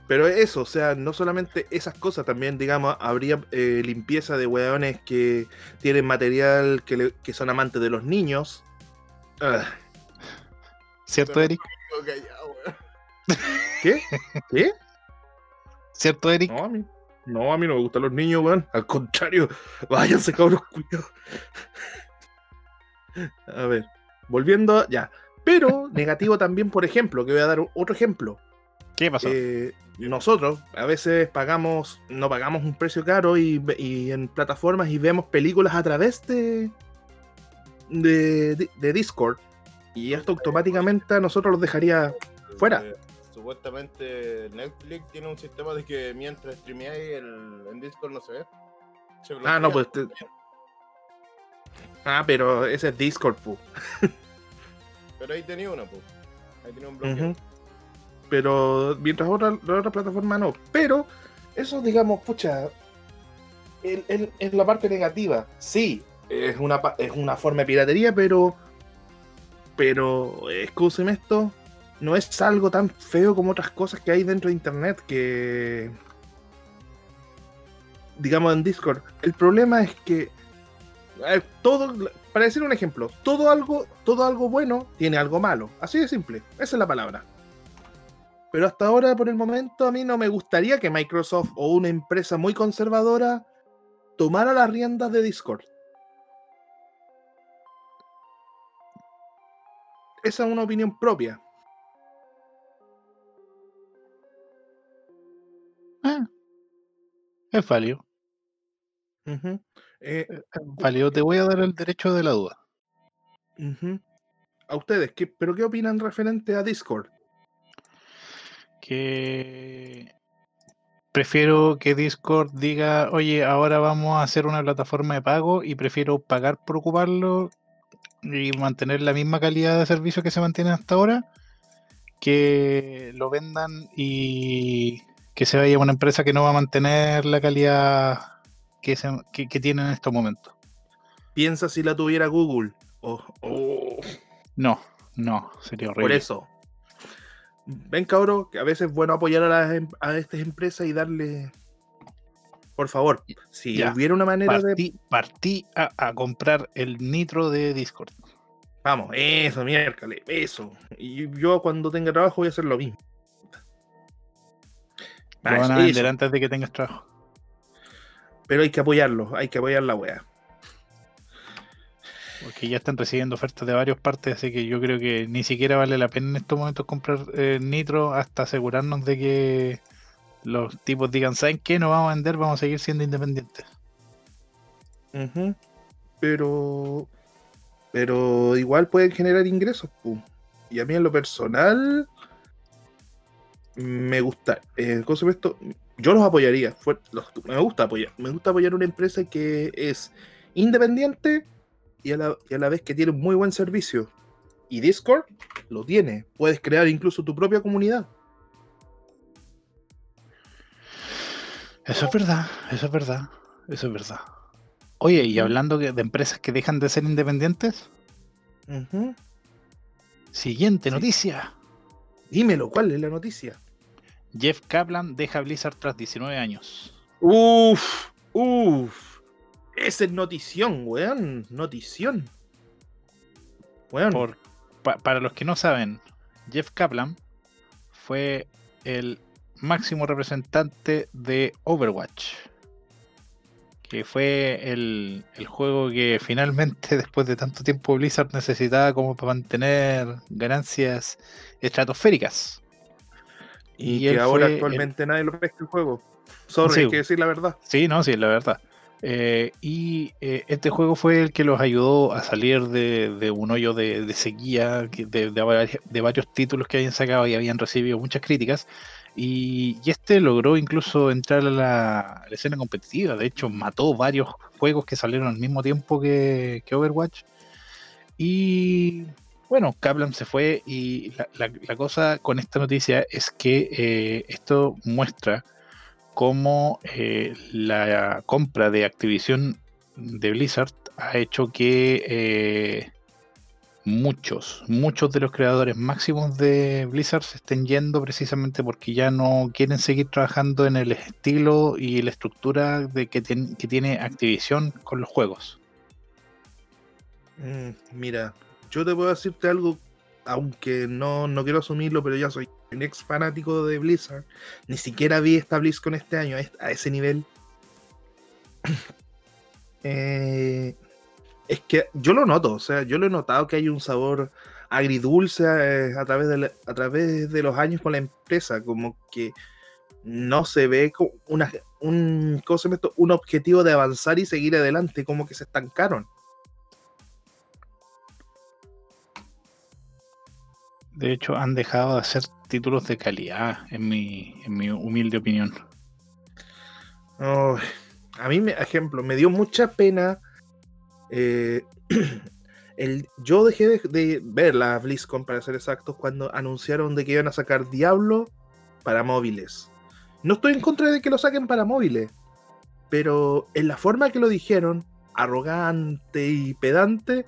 pero eso, o sea, no solamente esas cosas, también, digamos, habría eh, limpieza de weones que tienen material que, le- que son amantes de los niños. Ah, ¿Cierto, Eric? ¿Qué? ¿Qué? ¿Cierto, Eric? No, a mí, no, a mí no me gustan los niños, weón. Al contrario, váyanse, cabros culiados. A ver, volviendo, a- ya. Pero negativo también, por ejemplo, que voy a dar otro ejemplo. ¿Qué pasó? Eh, nosotros a veces pagamos, no pagamos un precio caro y, y en plataformas y vemos películas a través de, de- de Discord. Y esto automáticamente a nosotros los dejaría fuera. Supuestamente Netflix tiene un sistema de que mientras streameáis el, en Discord no se ve. Se Ah, no, pues te- Ah, pero ese es Discord, pu. Pero ahí tenía uno, pues. Ahí tenía un bloqueo. Pero mientras otra, la otra plataforma no. Pero eso, digamos, pucha, en la parte negativa, sí, es una, es una forma de piratería, pero, pero, escúcheme esto, no es algo tan feo como otras cosas que hay dentro de Internet que, digamos, en Discord. El problema es que ver, todo, para decir un ejemplo, todo algo, todo algo bueno tiene algo malo. Así de simple. Esa es la palabra. Pero hasta ahora, por el momento, a mí no me gustaría que Microsoft o una empresa muy conservadora tomara las riendas de Discord. Esa es una opinión propia. Es válido. Eh, es válido. Te voy a dar el derecho de la duda. A ustedes, ¿qué, ¿pero qué opinan referente a Discord? Que prefiero que Discord diga, oye, ahora vamos a hacer una plataforma de pago y prefiero pagar por ocuparlo y mantener la misma calidad de servicio que se mantiene hasta ahora, que lo vendan y que se vaya a una empresa que no va a mantener la calidad que, se, que, que tiene en estos momentos. Piensa si la tuviera Google. Oh, oh. No, no, sería horrible. Por eso. Ven, cabrón, que a veces es bueno apoyar a, las em- a estas empresas y darle. Por favor, si Ya, hubiera una manera de. Partí, partí a, a comprar el nitro de Discord. Vamos, eso, miércoles, eso. Y yo cuando tenga trabajo voy a hacer lo mismo. Lo Ah, van a vender antes de que tengas trabajo. Pero hay que apoyarlo, hay que apoyar la wea. Porque ya están recibiendo ofertas de varias partes, así que yo creo que ni siquiera vale la pena en estos momentos comprar eh, nitro hasta asegurarnos de que los tipos digan, ¿saben qué? No vamos a vender, vamos a seguir siendo independientes. Ujú. Pero. Pero igual pueden generar ingresos, pu. Y a mí en lo personal. Me gusta. Eh, ¿cómo se llama esto? Yo los apoyaría. los- me gusta apoyar. Me gusta apoyar una empresa que es independiente y a, la, y a la vez que tiene un muy buen servicio. Y Discord lo tiene. Puedes crear incluso tu propia comunidad. Eso es verdad, eso es verdad, eso es verdad. Oye, y hablando de empresas que dejan de ser independientes, siguiente Sí. noticia. Dímelo, ¿cuál es la noticia? Jeff Kaplan deja Blizzard tras 19 años. Uf, uf. Esa es notición, weón. Notición. Weón. Por, pa- para los que no saben, Jeff Kaplan fue el máximo representante de Overwatch, que fue el, el juego que finalmente, después de tanto tiempo, Blizzard necesitaba como para mantener ganancias estratosféricas. Y y que ahora el- actualmente nadie lo pesca el juego. Sorry, Sí. hay que decir la verdad. Sí, no, sí, es la verdad. Eh, y eh, este juego fue el que los ayudó a salir de, de un hoyo de, de sequía, de, de vari- de varios títulos que habían sacado y habían recibido muchas críticas. Y, y este logró incluso entrar a la, a la escena competitiva. De hecho, mató varios juegos que salieron al mismo tiempo que, que Overwatch. Y bueno, Kaplan se fue y la, cosa con esta noticia es que eh, esto muestra cómo eh, la compra de Activision de Blizzard ha hecho que eh, muchos, muchos de los creadores máximos de Blizzard se estén yendo precisamente porque ya no quieren seguir trabajando en el estilo y la estructura de que tiene Activision con los juegos. Mm, mira, yo te puedo decirte algo, aunque no, no quiero asumirlo, pero ya soy un ex fanático de Blizzard. Ni siquiera vi esta BlizzCon este año, a es- a ese nivel. Eh, es que yo lo noto, o sea, yo lo he notado que hay un sabor agridulce eh, a, través de a través de los años con la empresa, como que no se ve una, un, ¿cómo se un objetivo de avanzar y seguir adelante, como que se estancaron. De hecho, han dejado de hacer títulos de calidad, en mi, humilde opinión. A mí, ejemplo, me dio mucha pena Eh, el, yo dejé de, de ver la BlizzCon, para ser exactos, cuando anunciaron de que iban a sacar Diablo para móviles. No estoy en contra de que lo saquen para móviles, pero en la forma que lo dijeron, arrogante y pedante,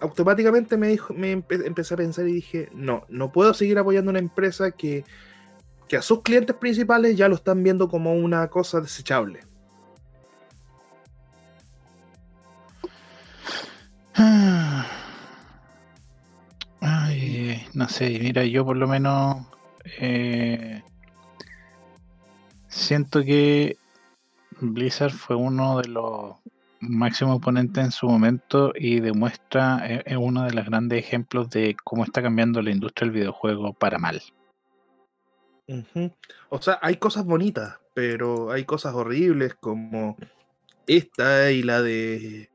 automáticamente me, dijo, me empe- empecé a pensar y dije, no, no puedo seguir apoyando una empresa que, que a sus clientes principales ya lo están viendo como una cosa desechable. Ay, no sé, mira, yo por lo menos eh, siento que Blizzard fue uno de los máximos oponentes en su momento y demuestra, eh, es uno de los grandes ejemplos de cómo está cambiando la industria del videojuego para mal. O sea, hay cosas bonitas, pero hay cosas horribles como esta y la de,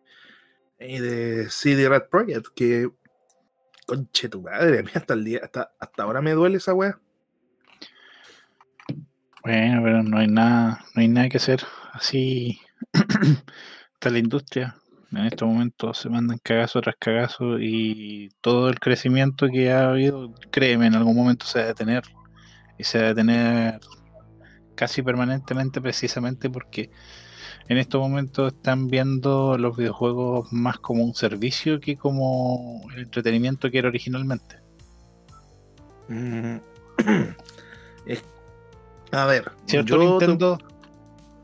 y de CD Red Project, que conche tu madre, hasta el día, hasta, hasta ahora me duele esa wea. Bueno, pero no hay nada, no hay nada que hacer. Así está la industria. En estos momentos se mandan cagazo tras cagazo y todo el crecimiento que ha habido, créeme, en algún momento se va a detener. Y se va a detener casi permanentemente precisamente porque en estos momentos están viendo los videojuegos más como un servicio que como el entretenimiento que era originalmente. Mm. Es- A ver, ¿Cierto, yo te-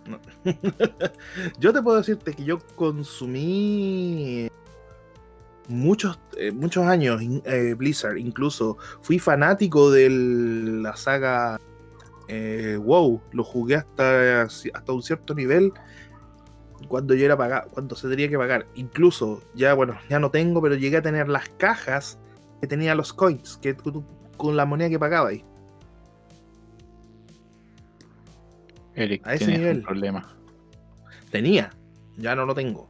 Yo te puedo decirte que yo consumí muchos, eh, muchos años eh, Blizzard, incluso fui fanático de la saga eh, WoW, lo jugué hasta, hasta un cierto nivel cuando yo era pagar, cuando se tenía que pagar. Incluso, ya bueno, ya no tengo, pero llegué a tener las cajas que tenía los coins, que con la moneda que pagaba ahí. Eric, A ese nivel. un problema. Tenía, ya no lo tengo.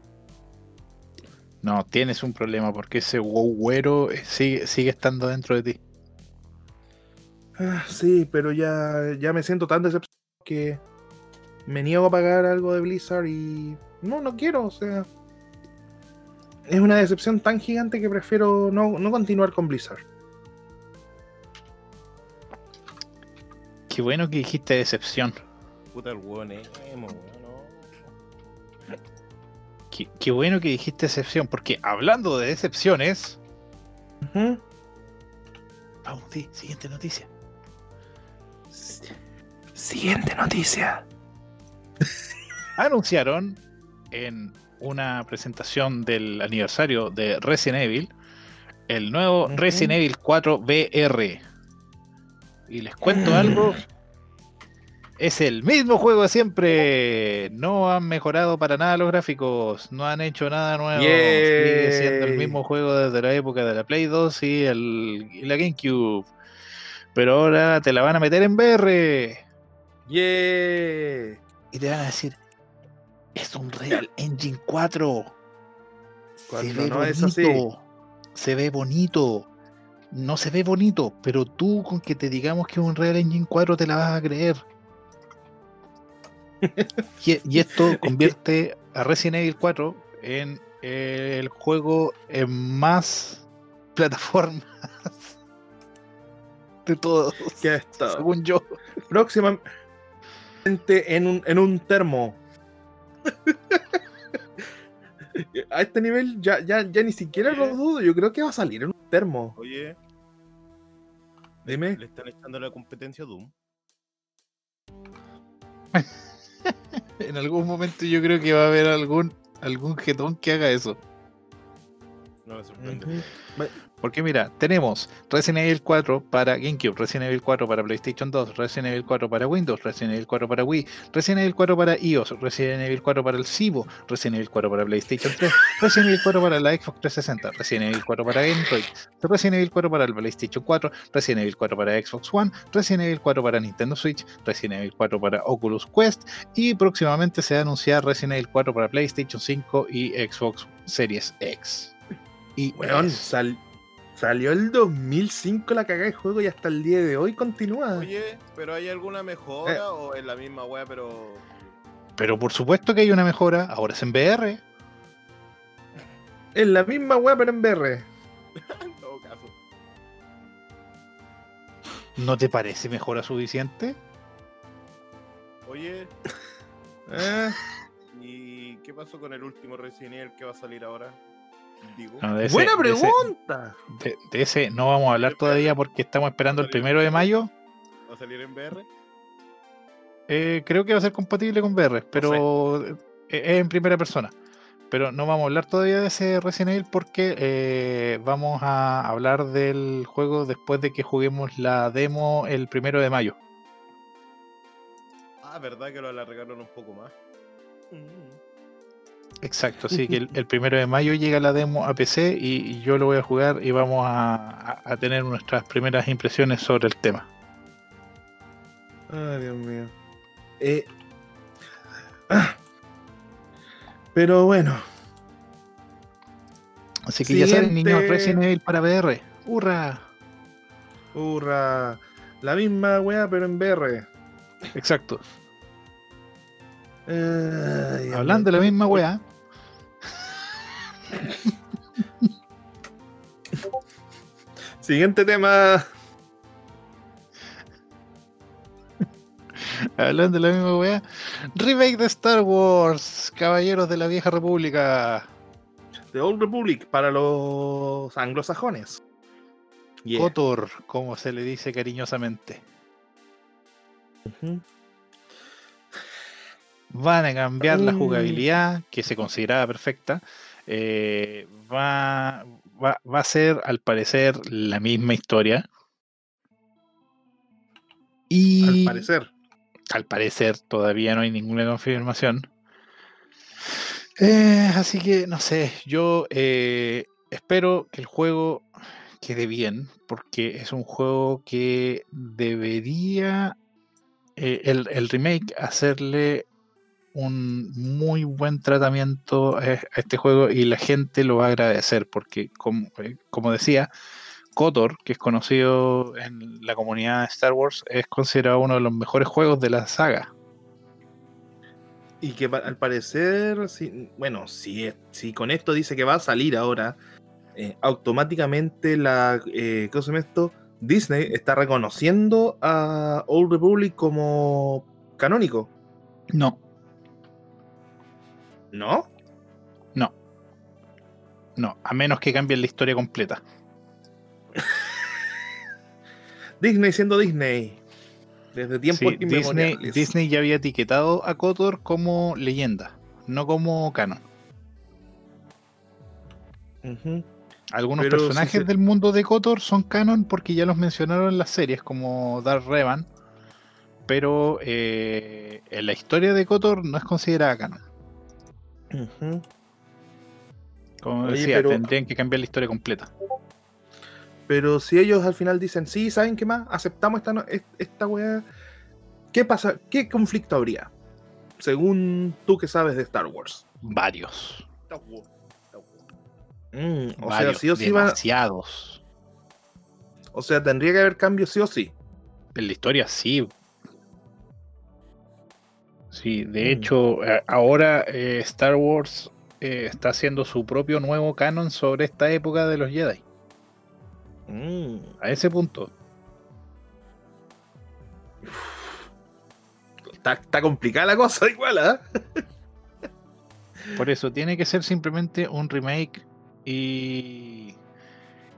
No, tienes un problema porque ese wow güero eh, sigue, sigue estando dentro de ti. Ah, sí, pero ya, ya me siento tan decepcionado que me niego a pagar algo de Blizzard y no, no quiero, o sea. Es una decepción tan gigante que prefiero no, no continuar con Blizzard. Qué bueno que dijiste decepción. Puta el hueón emo, weón, no. Qué, qué bueno que dijiste decepción, porque hablando de decepciones. Ujú. Vamos, sí, siguiente noticia. Siguiente noticia. Anunciaron en una presentación del aniversario de Resident Evil el nuevo. Resident Evil 4 VR. Y les cuento algo. Es el mismo juego de siempre. No han mejorado para nada los gráficos. No han hecho nada nuevo. Sigue siendo el mismo juego desde la época de la Play 2 y, el, y la GameCube. Pero ahora te la van a meter en VR. Yeah. Y te van a decir, es un Real Engine 4. Se ve no bonito. es así. Se ve bonito. No se ve bonito, pero tú con que te digamos que es un Real Engine 4 te la vas a creer. Y, y esto convierte a Resident Evil 4 en eh, el juego en más plataformas de todos, Que está según yo. próximamente en un, en un termo. A este nivel ya, ya, ya ni siquiera lo dudo. Yo creo que va a salir en un termo. Oye, Dime. le están echando la competencia a Doom. En algún momento yo creo que va a haber algún algún jetón que haga eso. No me sorprende. Ujú. Porque mira, tenemos Resident Evil 4 para GameCube, Resident Evil 4 para PlayStation 2, Resident Evil 4 para Windows, Resident Evil 4 para Wii, Resident Evil 4 para iOS, Resident Evil 4 para el Cibo, Resident Evil 4 para PlayStation 3, Resident Evil 4 para la Xbox 360, Resident Evil 4 para Android, Resident Evil 4 para el PlayStation 4, Resident Evil 4 para Xbox One, Resident Evil 4 para Nintendo Switch, Resident Evil 4 para Oculus Quest y próximamente se va a anunciar Resident Evil 4 para PlayStation 5 y Xbox Series X. Y es- sal- salió el 2005 la cagada de juego y hasta el día de hoy continúa. Oye, pero ¿hay alguna mejora o es la misma wea, pero. Pero por supuesto que hay una mejora, ahora es en VR. Es la misma weá, pero en VR. En todo caso. ¿No te parece mejora suficiente? Oye, Eh, ¿y qué pasó con el último Resident Evil que va a salir ahora? Digo. No, de ese- buena de ese- pregunta. De, de ese no vamos a hablar todavía porque estamos esperando el primero de mayo. ¿Va a salir en VR? Eh, creo que va a ser compatible con VR, pero eh, es en primera persona. Pero no vamos a hablar todavía de ese Resident Evil porque eh, vamos a hablar del juego después de que juguemos la demo el primero de mayo. Ah, ¿verdad que lo alargaron un poco más? Exacto, así que el, el primero de mayo llega la demo a PC y, y yo lo voy a jugar y vamos a, a- a tener nuestras primeras impresiones sobre el tema. Ay, Dios mío. Eh, ah. Pero bueno, Así que ya saben, niños. Resident Evil para VR. ¡Hurra! hurra. La misma weá, pero en VR. Exacto. Dios Hablando de la misma weá, Siguiente tema. hablando de la misma weá, remake de Star Wars, Caballeros de la Vieja República. The Old Republic para los anglosajones. Yeah. KOTOR, como se le dice cariñosamente. Ujú. Van a cambiar la Mm. jugabilidad, que se consideraba perfecta. eh, va, va, va a ser, al parecer, la misma historia. Y Al parecer. al parecer todavía no hay ninguna confirmación. Eh, así que no sé, yo eh, espero que el juego quede bien, porque es un juego que debería eh, el, el remake hacerle un muy buen tratamiento a, a este juego y la gente lo va a agradecer, porque como, eh, como decía, KOTOR, que es conocido en la comunidad de Star Wars, es considerado uno de los mejores juegos de la saga. Y que al parecer, si- bueno, si, si con esto dice que va a salir ahora, eh, automáticamente la, eh, ¿cómo se llama esto? Disney está reconociendo a Old Republic como canónico, No, ¿no? no, a menos que cambien la historia completa. Disney siendo Disney. Desde tiempos Sí, Disney. Disney ya había etiquetado a KOTOR como leyenda, no como canon. Algunos Pero personajes del mundo de KOTOR son canon porque ya los mencionaron en las series, como Darth Revan. Pero eh, en la historia de KOTOR no es considerada canon. Como Oye, decía, pero- tendrían que cambiar la historia completa. Pero si ellos al final dicen, sí, ¿saben qué más? Aceptamos esta, esta weá. ¿Qué pasa? ¿Qué conflicto habría? Según tú que sabes de Star Wars. Varios. Mm, o varios, sea, sí o sí va. demasiados. O sea, tendría que haber cambios sí o sí. En la historia sí. Sí, de hecho, eh, ahora eh, Star Wars eh, está haciendo su propio nuevo canon sobre esta época de los Jedi. Mm. A ese punto. Está, está complicada la cosa igual, ¿ah? Por eso tiene que ser simplemente un remake y,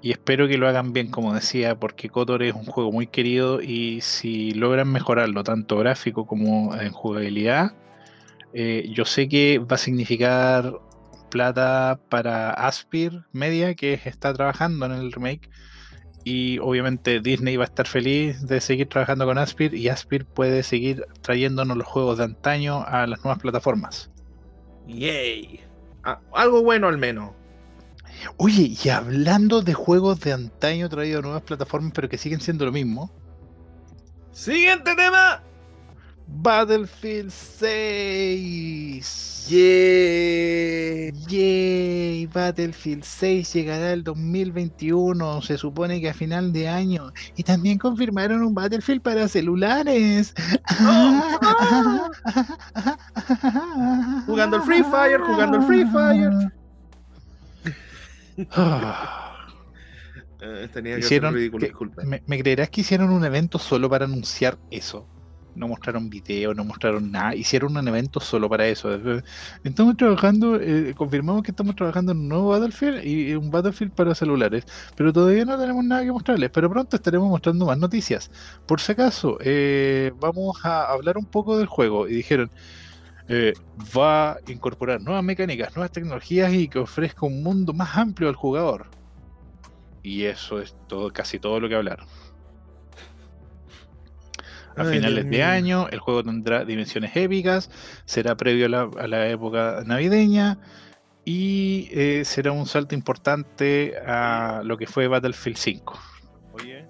y espero que lo hagan bien, como decía, porque KOTOR es un juego muy querido y si logran mejorarlo tanto gráfico como en jugabilidad, eh, yo sé que va a significar plata para Aspir Media, que está trabajando en el remake. Y obviamente Disney va a estar feliz de seguir trabajando con Aspir y Aspir puede seguir trayéndonos los juegos de antaño a las nuevas plataformas. Yay. Ah, algo bueno al menos. Oye, y hablando de juegos de antaño traídos a nuevas plataformas, pero que siguen siendo lo mismo, Siguiente tema. Battlefield 6. Yay. Yay, Battlefield 6 llegará el 2021, se supone que a final de año. Y también confirmaron un Battlefield para celulares. Jugando el Free Fire, jugando el Free Fire. Eh, tenía Hicieron ridículo, que-. ¿Me, me creerás que hicieron un evento solo para anunciar eso? No mostraron video, no mostraron nada. Hicieron un evento solo para eso. Estamos trabajando, eh, confirmamos que estamos trabajando en un nuevo Battlefield y y un Battlefield para celulares. Pero todavía no tenemos nada que mostrarles. Pero pronto estaremos mostrando más noticias. Por si acaso, eh, vamos a hablar un poco del juego. Y dijeron, eh, va a incorporar nuevas mecánicas, nuevas tecnologías y que ofrezca un mundo más amplio al jugador. Y eso es todo, casi todo lo que hablaron. A Ay, finales de año, el juego tendrá dimensiones épicas, será previo a la, a la época navideña y eh, será un salto importante a lo que fue Battlefield 5. Oye.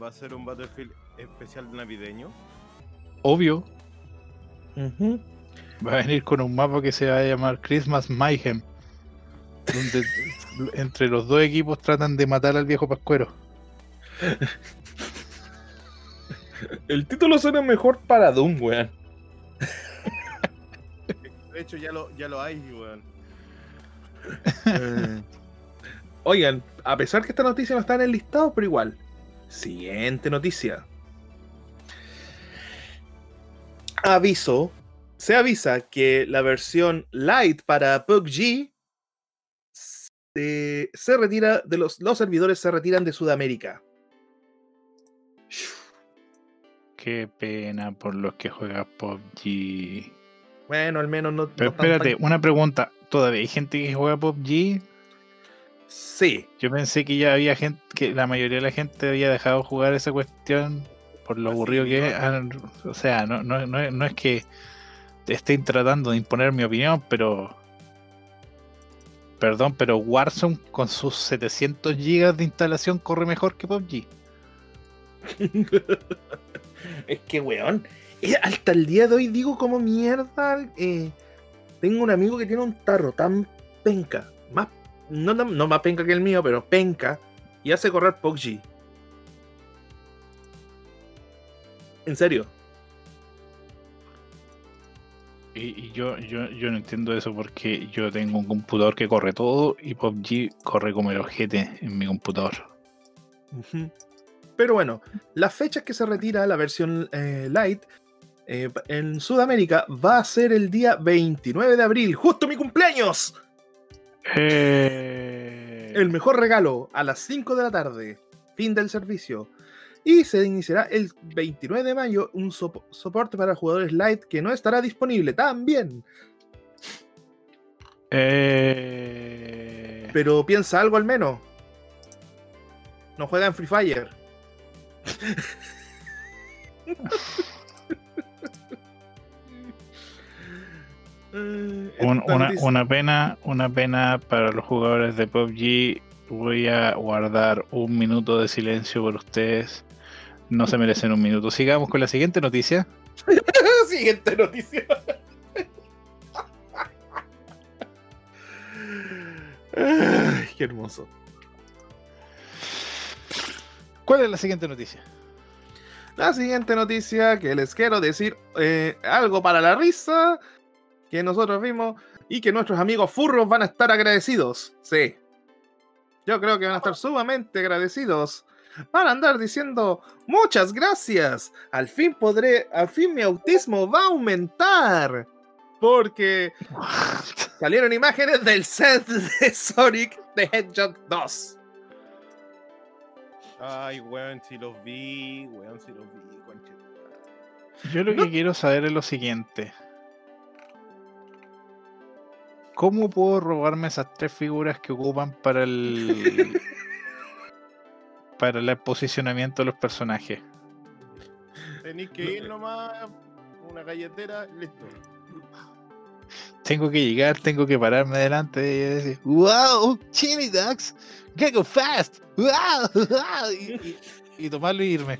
¿va a ser un Battlefield especial navideño? Obvio, Va a venir con un mapa que se va a llamar Christmas Mayhem, donde entre los dos equipos tratan de matar al viejo Pascuero. El título suena mejor para Doom, weón. De hecho, ya lo, ya lo hay, weón. Eh, Oigan, a pesar que esta noticia no está en el listado, pero igual. Siguiente noticia. Aviso. Se avisa que la versión light para PUBG se, se retira de los, los servidores se retiran de Sudamérica. Qué pena por los que juegan PUBG. Bueno, al menos no. Pero no espérate, tan- una pregunta. ¿Todavía hay gente que juega PUBG? Sí. Yo pensé que ya había gente, que la mayoría de la gente había dejado jugar esa cuestión por lo aburrido que es. O sea, no, no, no, no es que estén tratando de imponer mi opinión, pero. Perdón, pero Warzone con sus 700 GB de instalación corre mejor que PUBG. Es que, weón, hasta el día de hoy digo como mierda. eh, tengo un amigo que tiene un tarro tan penca, más, no, no, no más penca que el mío, pero penca, y hace correr PUBG. En serio. Y, y yo, yo, yo no entiendo eso porque yo tengo un computador que corre todo y PUBG corre como el ojete en mi computador. Pero bueno, las fechas que se retira la versión eh, light eh, en Sudamérica va a ser el día 29 de abril, justo mi cumpleaños. Eh, El mejor regalo a las 5 de la tarde, fin del servicio. Y se iniciará el 29 de mayo un sop- soporte para jugadores light que no estará disponible también. eh, Pero piensa algo al menos. No juega en Free Fire. Un- una, una pena, una pena para los jugadores de PUBG. Voy a guardar un minuto de silencio por ustedes. No se merecen un minuto. Sigamos con la siguiente noticia. Siguiente noticia. Ay, qué hermoso. ¿Cuál es la siguiente noticia? La siguiente noticia que les quiero decir eh, algo para la risa que nosotros vimos y que nuestros amigos furros van a estar agradecidos. Sí. Yo creo que van a estar sumamente agradecidos. Van a andar diciendo muchas gracias. Al fin podré, al fin mi autismo va a aumentar. Porque salieron imágenes del set de Sonic the Hedgehog 2. Ay, weón, si los vi, weón, si los vi, conche. Yo lo que quiero saber es lo siguiente. ¿Cómo puedo robarme esas tres figuras que ocupan para el para el posicionamiento de los personajes? Tenéis que ir nomás, una galletera, listo. Tengo que llegar, tengo que pararme delante de ella y decir, ¡Wow! ¡Chili Dogs! ¡Get go fast! ¡Wow! wow", Y, y- y tomarlo y irme.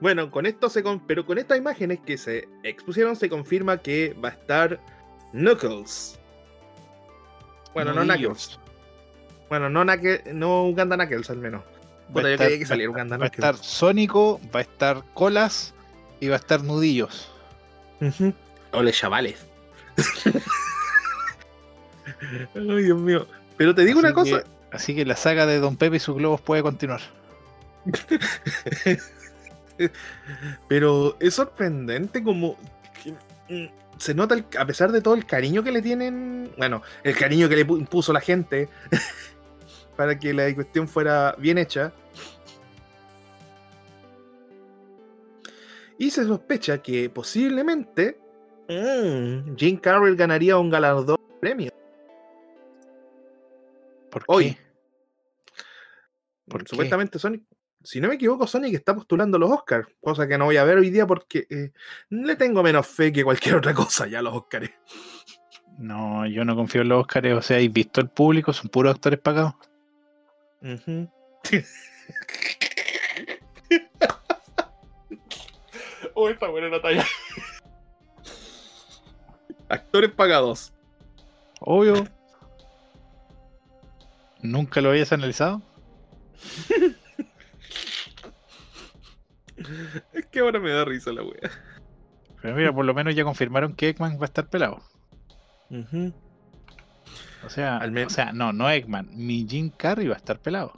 Bueno, con esto se con- pero con estas imágenes que se expusieron se confirma que va a estar Knuckles. Bueno, no Knuckles. Nudillos. Bueno, no Knuckles, no Uganda Knuckles al menos. Va Puta, a yo estar- que va- saliera Uganda Va a estar Sónico, va a estar Colas y va a estar Nudillos. Ujú. Ole, chavales. Ay, Dios mío. Pero te digo Así una cosa. que- así que la saga de Don Pepe y sus globos puede continuar. Pero es sorprendente como que, mm, se nota, el- a pesar de todo el cariño que le tienen, bueno, el cariño que le pu- puso la gente para que la cuestión fuera bien hecha. Y se sospecha que posiblemente mm, Jim Carrey ganaría un galardón premio. ¿Por qué? Hoy. ¿Por qué? Supuestamente Sonic, si no me equivoco, Sonic está postulando los Oscars, cosa que no voy a ver hoy día porque eh, le tengo menos fe que cualquier otra cosa ya a los Oscars. No, yo no confío en los Oscars. O sea, ¿habéis visto el público? Son puros actores pagados. Ujú. oh, está buena la talla. Actores pagados. Obvio. ¿Nunca lo habías analizado? Es que ahora me da risa la wea. Pero mira, por lo menos ya confirmaron que Eggman va a estar pelado. Ujú. O sea, Al o sea, no, no Eggman, mi Jim Carrey va a estar pelado.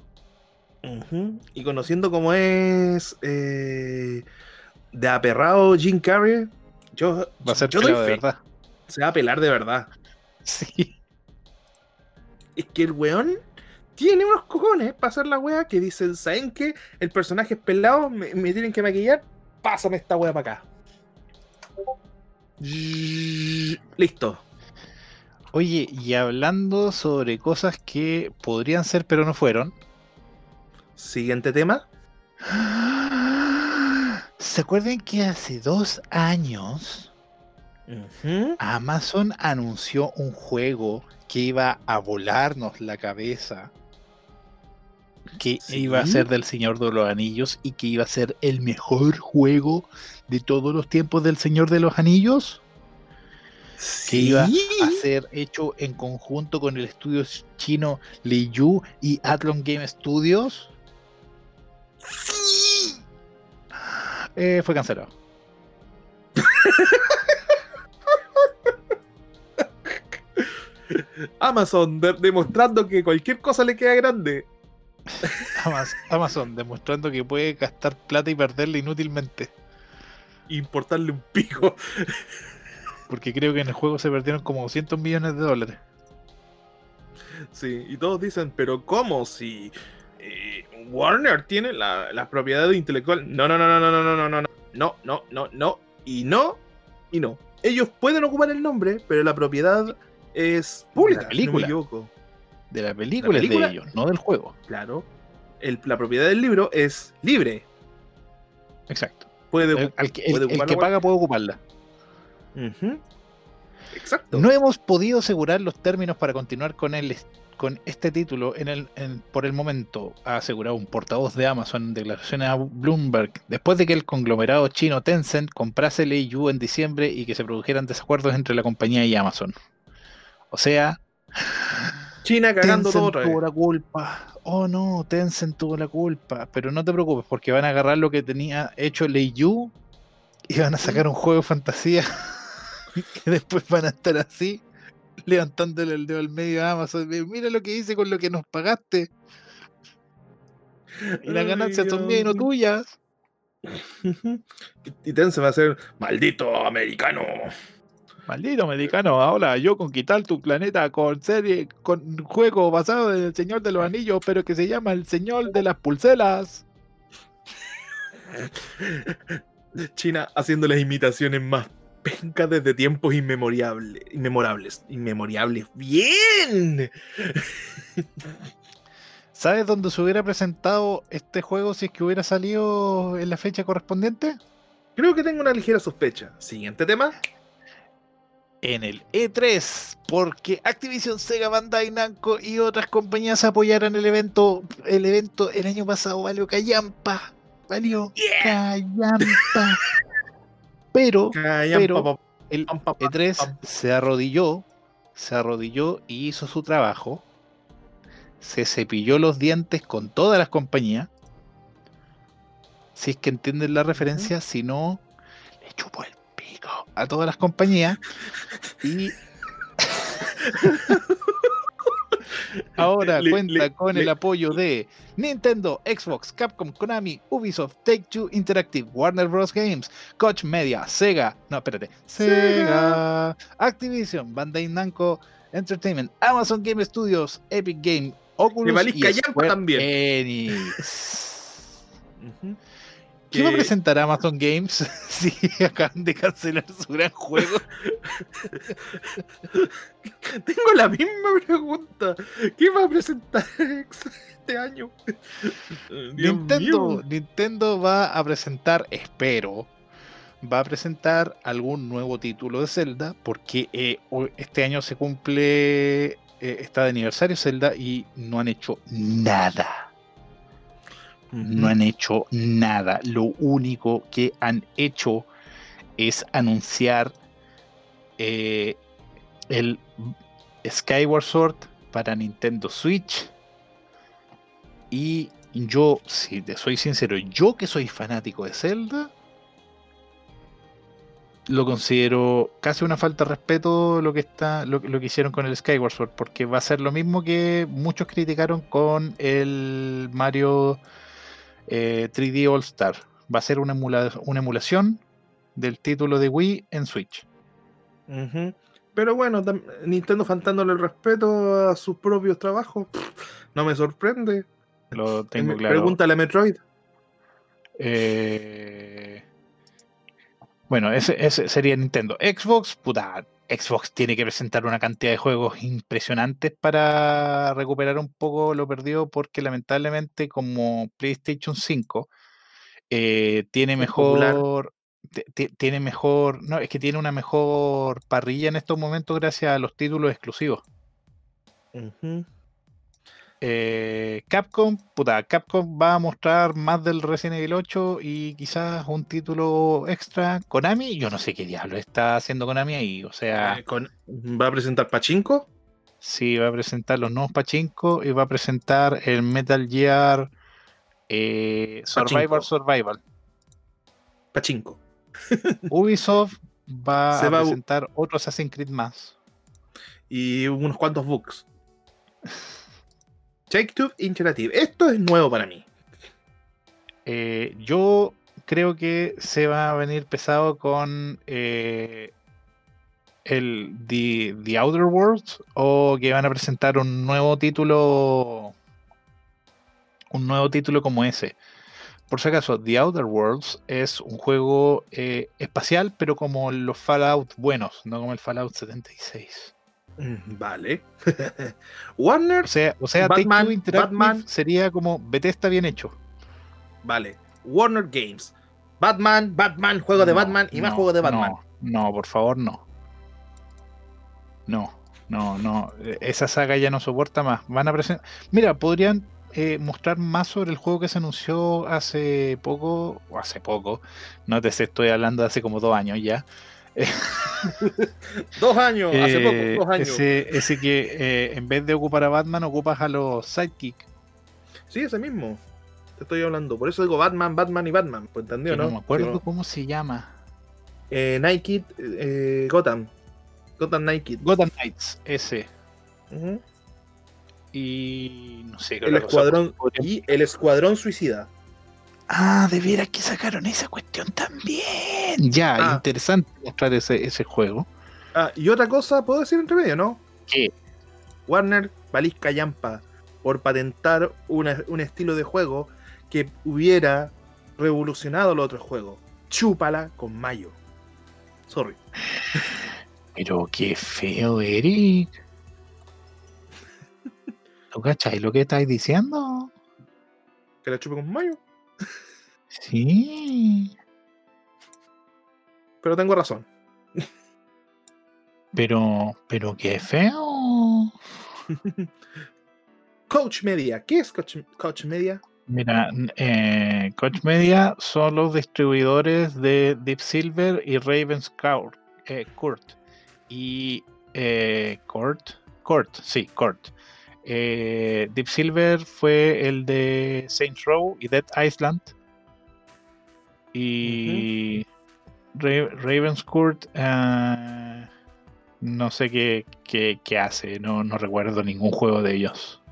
Y conociendo cómo es eh, de aperrado Jim Carrey, yo, Va a ser yo pelado de verdad. Se va a pelar de verdad. Sí. Es que el weón tiene unos cojones para hacer la wea que dicen, ¿saben qué? El personaje es pelado, me, me tienen que maquillar, pásame esta wea para acá. Listo. Oye, y hablando sobre cosas que podrían ser pero no fueron. Siguiente tema. ¿Se acuerdan que hace dos años. Amazon anunció un juego que iba a volarnos la cabeza? Que Sí. iba a ser del Señor de los Anillos y que iba a ser el mejor juego de todos los tiempos del Señor de los Anillos. Que iba Sí. a ser hecho en conjunto con el estudio chino Liyu y Athlon Game Studios. Eh, fue cancelado. Amazon de- demostrando que cualquier cosa le queda grande. Amaz- Amazon demostrando que puede gastar plata y perderla inútilmente. Importarle un pico. Porque creo que en el juego se perdieron como 200 millones de dólares. Sí, y todos dicen, pero ¿cómo si eh, Warner tiene la, la propiedad intelectual? No, no, no, no, no, no, no, no, no, no, no, no, no, y no, y no. Ellos pueden ocupar el nombre, pero la propiedad es pública, La si no me película. equivoco. De la película, es película? de ellos, no del juego. Claro. El- la propiedad del libro es libre. Exacto. Puede, El, el- puede el que paga puede ocuparla. Exacto. No hemos podido asegurar los términos para continuar con el con este título en el, en- por el momento, ha asegurado un portavoz de Amazon en declaraciones a Bloomberg, después de que el conglomerado chino Tencent comprase Leiyu en diciembre y que se produjeran desacuerdos entre la compañía y Amazon. O sea, China cagando todo Tencent vez. tuvo la culpa. Oh no, Tencent tuvo la culpa. Pero no te preocupes, porque van a agarrar lo que tenía hecho Leiyu y van a sacar un juego de fantasía que después van a estar así, levantándole el dedo al medio a Amazon. Mira lo que hice con lo que nos pagaste. Y las ganancias son mías y no tuyas. Y Tencent va a ser maldito americano. Maldito americano, ahora yo conquistar tu planeta con serie, con juego basado en el Señor de los Anillos, pero que se llama el Señor de las Pulseras. China haciendo las imitaciones más pencas desde tiempos inmemorables. Inmemorables. Inmemorables. ¡Bien! ¿Sabes dónde se hubiera presentado este juego si es que hubiera salido en la fecha correspondiente? Creo que tengo una ligera sospecha. Siguiente tema. En el E3, porque Activision, Sega, Bandai Namco y otras compañías apoyaron el evento. El evento el año pasado valió callampa. Valió callampa. Pero Pero- el pam, pa, pa, E3 pam. se arrodilló, se arrodilló y hizo su trabajo. Se cepilló los dientes con todas las compañías. Si es que entienden la referencia, si no, le chupó el pico a todas las compañías. Y ahora cuenta le- con le- el apoyo de Nintendo, Xbox, Capcom, Konami, Ubisoft, Take-Two Interactive, Warner Bros. Games, Koch Media, Sega, no, espérate, Sega, Activision, Bandai Namco Entertainment, Amazon Game Studios, Epic Game, Oculus y Square también. Enix. ¿Qué va a presentar Amazon Games si acaban de cancelar su gran juego? Tengo la misma pregunta. ¿Qué va a presentar este año? Nintendo. Nintendo va a presentar, espero, va a presentar algún nuevo título de Zelda, porque eh, este año se cumple, eh, está de aniversario Zelda y no han hecho nada. No han hecho nada. Lo único que han hecho es anunciar eh, el Skyward Sword para Nintendo Switch. Y yo, si te soy sincero, yo que soy fanático de Zelda, lo considero casi una falta de respeto lo que está lo, lo que hicieron con el Skyward Sword, porque va a ser lo mismo que muchos criticaron con el Mario eh, 3D All Star. Va a ser una, emula- una emulación del título de Wii en Switch. Pero bueno, Nintendo faltándole el respeto a sus propios trabajos, no me sorprende. Lo tengo Me- claro. Pregúntale a Metroid. Eh, Bueno, ese, ese sería Nintendo. Xbox, puta, Xbox tiene que presentar una cantidad de juegos impresionantes para recuperar un poco lo perdido, porque lamentablemente como PlayStation 5 eh, tiene mejor, ti- ti- tiene mejor, no, es que tiene una mejor parrilla en estos momentos gracias a los títulos exclusivos. Ujú. Eh, Capcom, puta, Capcom va a mostrar más del Resident Evil 8 y quizás un título extra. Konami, yo no sé qué diablo está haciendo Konami ahí. O sea, Eh, con- ¿Va a presentar Pachinko? sí, va a presentar los nuevos Pachinko y va a presentar el Metal Gear eh, Survival Pachinko. Survival. Pachinko. Ubisoft va Se a va a presentar otro Assassin's Creed más. Y unos cuantos books. Take Two Interactive. Esto es nuevo para mí. Eh, yo creo que se va a venir pesado con eh, el The, Outer Worlds o que van a presentar un nuevo título un nuevo título como ese. Por si acaso, The Outer Worlds es un juego eh, espacial, pero como los Fallout buenos, no como el Fallout 76. Mm, Vale. Warner, O sea, o sea Batman- Batman- sería como Bethesda bien hecho. vale. Warner Games. Batman, Batman, juego de Batman y más no, juegos de Batman. No, no, por favor, no. No, no, no. eh, Esa saga ya no soporta más. Van a presentar. Mira, podrían eh, mostrar más sobre el juego que se anunció hace poco, o hace poco. No te estoy hablando de hace como dos años ya. Dos años, hace Eh, poco, dos años. Ese, ese que eh, en vez de ocupar a Batman, ocupas a los sidekick. Sí, ese mismo. Te estoy hablando. Por eso digo Batman, Batman y Batman. Pues no, ¿no? me acuerdo cómo se llama. Eh, Nike, eh, Gotham. Gotham Nike. Gotham Knights, ese. Y no sé El escuadrón y el escuadrón suicida. Ah, de veras que sacaron esa cuestión también. Ya, Ah. interesante mostrar ese, ese juego. Ah, y otra cosa, puedo decir entre medio, ¿no? ¿Qué? Warner Valisca Yampa por patentar una- un estilo de juego que hubiera revolucionado los otros juegos. Chúpala con mayo. Sorry. Pero qué feo, Eric. ¿Tú cachai lo que estáis diciendo? Que la chupe con mayo. Sí. Pero tengo razón. Pero, pero qué feo. Coach Media. ¿Qué es Coach, Coach Media? Mira, eh, Coach Media son los distribuidores de Deep Silver y Ravens Court. eh, Court. Y eh, Court. Court, sí, Court. Eh, Deep Silver fue el de Saints Row y Dead Island. Y Ra- Ravens Court, eh, no sé qué, qué- qué hace, no, no recuerdo ningún juego de ellos.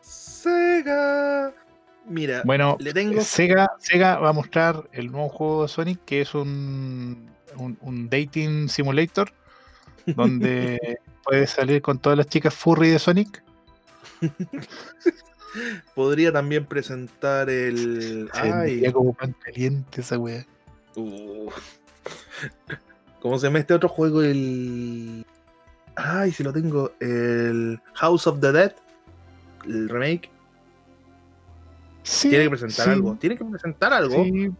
Sega. Mira, Bueno, le tengo. Sega, Sega va a mostrar el nuevo juego de Sonic, que es un, un, un dating simulator, donde puedes salir con todas las chicas furry de Sonic. Podría también presentar el. Se Ay, como pan caliente esa wea. uh. ¿Cómo se llama este otro juego? El. Ay, si lo tengo. El House of the Dead. El remake. Sí, Tiene que presentar sí, algo. Tiene que presentar algo. sí.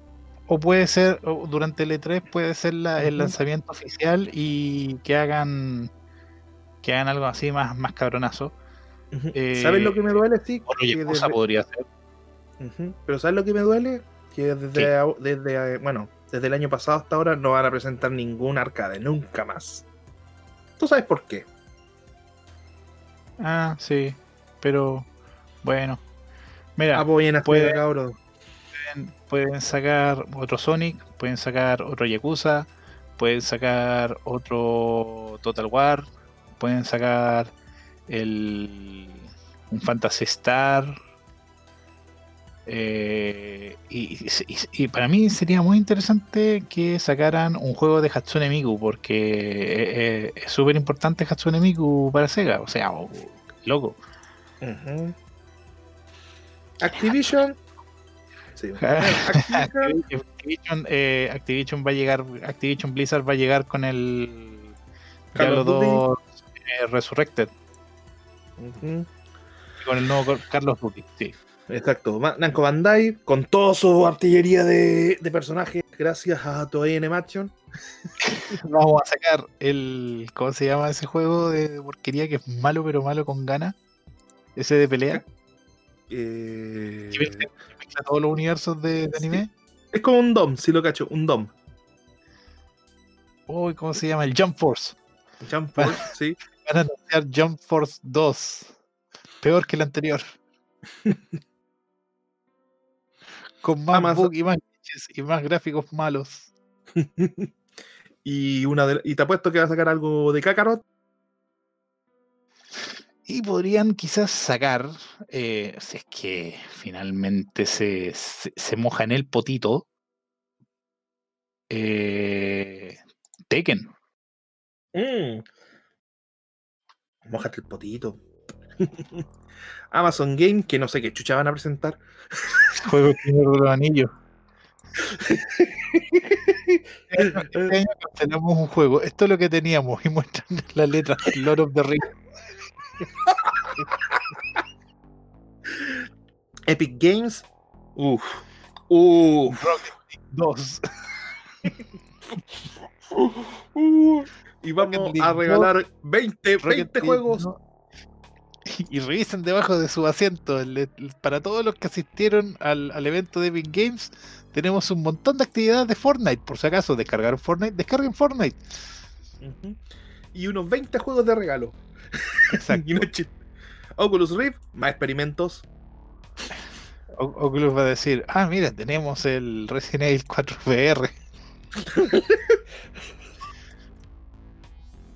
O puede ser, o durante el E3 puede ser la- el lanzamiento oficial y que hagan que hagan algo así más, más cabronazo. Eh, ¿Sabes lo que me duele? Sí. Que desde- podría ser. Pero ¿sabes lo que me duele? Que desde, desde, eh, bueno, desde el año pasado hasta ahora no van a presentar ningún arcade, nunca más. ¿Tú sabes por qué? Ah, sí. Pero bueno. Mira, Ah, pues acá, pueden, pueden sacar otro Sonic, pueden sacar otro Yakuza, pueden sacar otro Total War, pueden sacar el un Fantasy Star. eh, y, y- y para mí sería muy interesante que sacaran un juego de Hatsune Miku, porque eh, eh, es súper importante Hatsune Miku para Sega. O sea, loco. Activision. Sí. Activision. Activision, eh, Activision va a llegar, Activision Blizzard va a llegar con el Diablo of Duty. 2 eh, Resurrected Con el nuevo Carlos Duty. Sí. Exacto. Namco Bandai con toda su artillería de, de personajes gracias a Toei Animation. Vamos a sacar el ¿cómo se llama ese juego de, de porquería que es malo pero malo con ganas? Ese de pelea Eh, que mezcla que mezcla todos los universos de, de Sí. anime. es como un DOM, si lo cacho, un DOM. Uy, ¿cómo se llama? El Jump Force. Jump Force, sí. Van a anunciar Jump Force 2. Peor que el anterior. Con más Amazon- bug y más glitches y más gráficos malos. y una de- y te apuesto que va a sacar algo de Kakarot. Y podrían quizás sacar, eh, si es que finalmente se, se, se moja en el potito, eh, Tekken. Mm. Mójate el potito. Amazon Game, que no sé qué chucha van a presentar. Juego Señor de los Anillos. Este año cancelamos un juego. Esto es lo que teníamos y muestran la letra Lord of the Rings. Epic Games. Uf. Uf. Rocket League 2. Y vamos a regalar 20, Rocket 20 League, juegos. Y revisen debajo de su asiento. Para todos los que asistieron al, al evento de Epic Games, tenemos un montón de actividades de Fortnite. Por si acaso, descargaron Fortnite, descarguen Fortnite. Y unos 20 juegos de regalo. Exacto. No. Oculus Rift, más experimentos. O- Oculus va a decir: Ah, mira, tenemos el Resident Evil 4 VR.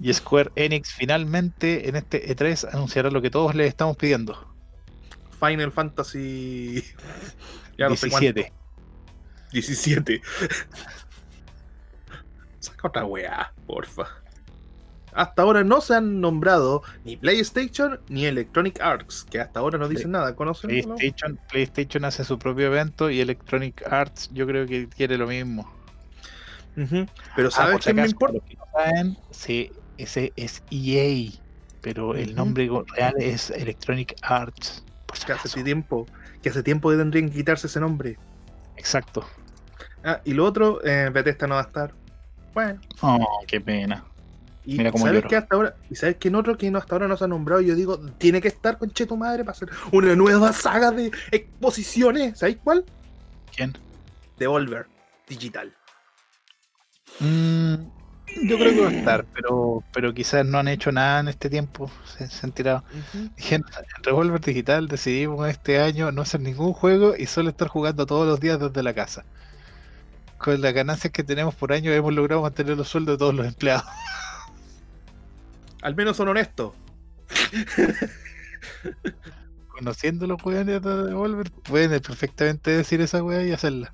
y Square Enix finalmente en este E3 anunciará lo que todos les estamos pidiendo: Final Fantasy. Ya no sé cuánto. 17. 17. Saca otra weá, porfa. Hasta ahora no se han nombrado ni PlayStation ni Electronic Arts, que hasta ahora no dicen nada. ¿Conocen? no? PlayStation, PlayStation hace su propio evento y Electronic Arts yo creo que quiere lo mismo. Pero Ah, ¿sabes si qué me importa? no saben, sí, ese es EA, pero el nombre real es Electronic Arts. Por si Que hace tiempo, que hace tiempo que tendrían que quitarse ese nombre. Exacto. Ah, y lo otro, eh, Bethesda no va a estar. Bueno. Oh, qué pena. Y Mira cómo sabes lloro. que hasta ahora, y sabes que en otro que no, hasta ahora no se ha nombrado, yo digo, tiene que estar con Cheto Madre para hacer una nueva saga de exposiciones. ¿Sabéis cuál? ¿Quién? Devolver Digital. Mm, yo creo que va a estar, pero, pero quizás no han hecho nada en este tiempo. Se, se han tirado. Dijeron, en Revolver Digital decidimos este año no hacer ningún juego y solo estar jugando todos los días desde la casa. Con las ganancias que tenemos por año hemos logrado mantener los sueldos de todos los empleados. Al menos son honestos. Conociendo los weones de Devolver, pueden perfectamente decir esa weá y hacerla.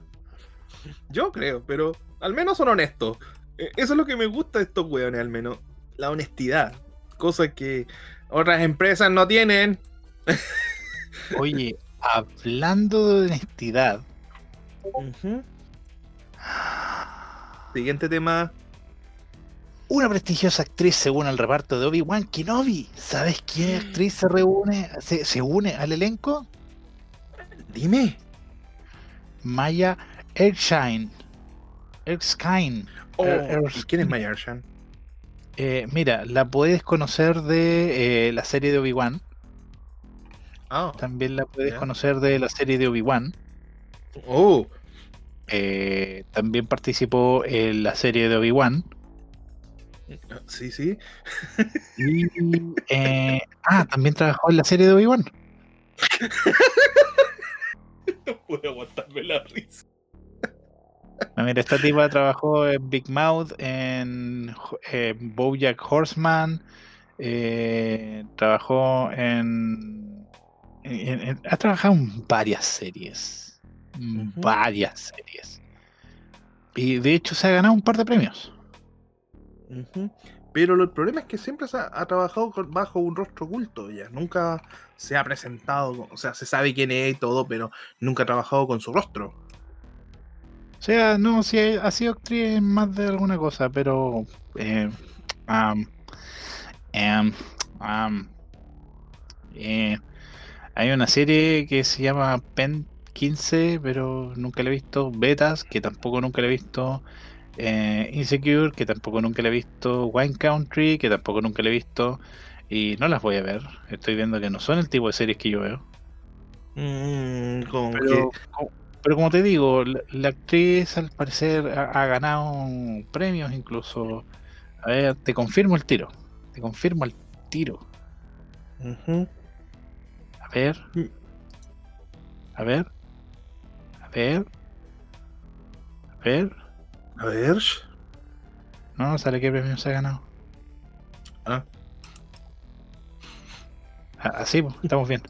Yo creo, pero al menos son honestos. Eh, Eso es lo que me gusta de estos weones, al menos. La honestidad. Cosa que otras empresas no tienen. Oye, hablando de honestidad, Ujú. Siguiente tema. una prestigiosa actriz se une al reparto de Obi-Wan Kenobi. ¿Sabes qué actriz se reúne, se, se une al elenco? Dime. Maya Erskine. Erskine. Oh, Er- ¿y ¿Quién es Mayarshan? Eh, mira, la puedes conocer de eh, la serie de Obi-Wan. Ah. También la puedes conocer de la serie de Obi-Wan. Oh. Eh, también participó en la serie de Obi-Wan. Sí, sí. Y, eh, ah, también trabajó en la serie de Obi-Wan. No puedo aguantarme la risa. Ah, Mira, esta tipa trabajó en Big Mouth, en eh, Bojack Horseman, eh, trabajó en, en- en- Ha trabajado en varias series. Varias series. Y de hecho se ha ganado un par de premios. Pero lo- el problema es que siempre se ha, ha trabajado con- bajo un rostro oculto. Ya nunca se ha presentado. O sea, se sabe quién es y todo, pero nunca ha trabajado con su rostro. O sea, no, sí ha sido actriz en más de alguna cosa, pero. eh, em, am, eh, hay una serie que se llama Pen 15, pero nunca la he visto. Betas, que tampoco nunca la he visto. eh, Insecure, que tampoco nunca la he visto. Wine Country, que tampoco nunca la he visto. Y no las voy a ver. Estoy viendo que no son el tipo de series que yo veo. Mm, como Pero, que- co- pero como te digo, la, la actriz al parecer ha, ha ganado premios incluso. A ver, te confirmo el tiro. Te confirmo el tiro. Ujú. A ver. Mm. A ver. A ver. A ver. A ver. No, no sale qué premio se ha ganado. Ah. Ah, Así, pues, estamos bien.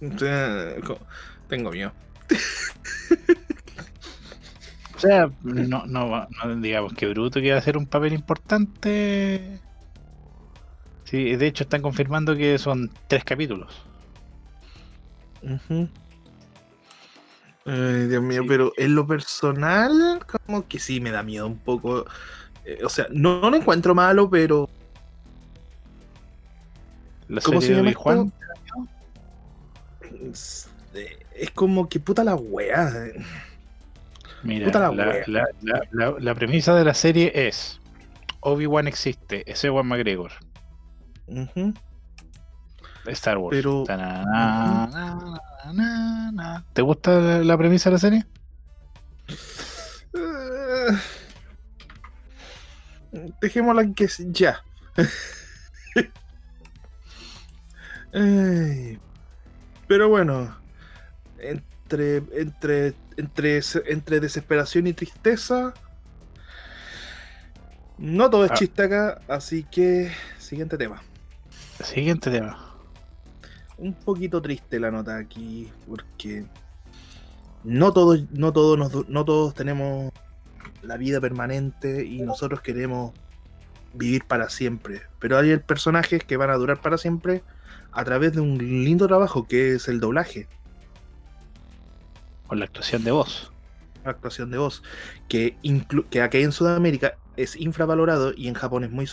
Tengo miedo. O sea, no, no, digamos que bruto que va a ser un papel importante. Sí, de hecho están confirmando que son tres capítulos. Ujú. Ay, Dios mío, Sí. pero en lo personal, como que sí me da miedo un poco. Eh, o sea, no, no lo encuentro malo, pero. La ¿Cómo se serie llama Es, eh, es como que puta la wea. eh. Mira, Puta la la, wea. la- la- la- la premisa de la serie es Obi-Wan existe, es Ewan McGregor. Star Wars. Pero-. ¿Te gusta la, premisa de la serie? Eh, Dejémosla en que s- ya. Ay, Pero bueno, entre, entre, entre, entre desesperación y tristeza, no todo es Ah. chiste acá, así que siguiente tema. Siguiente tema. un poquito triste la nota aquí, porque no todos, no todos, nos- no todos tenemos la vida permanente y nosotros queremos vivir para siempre. Pero hay personajes que van a durar para siempre a través de un lindo trabajo que es el doblaje, Con la actuación de voz. la actuación de voz, que, que aquí en Sudamérica es infravalorado y en Japón es muy...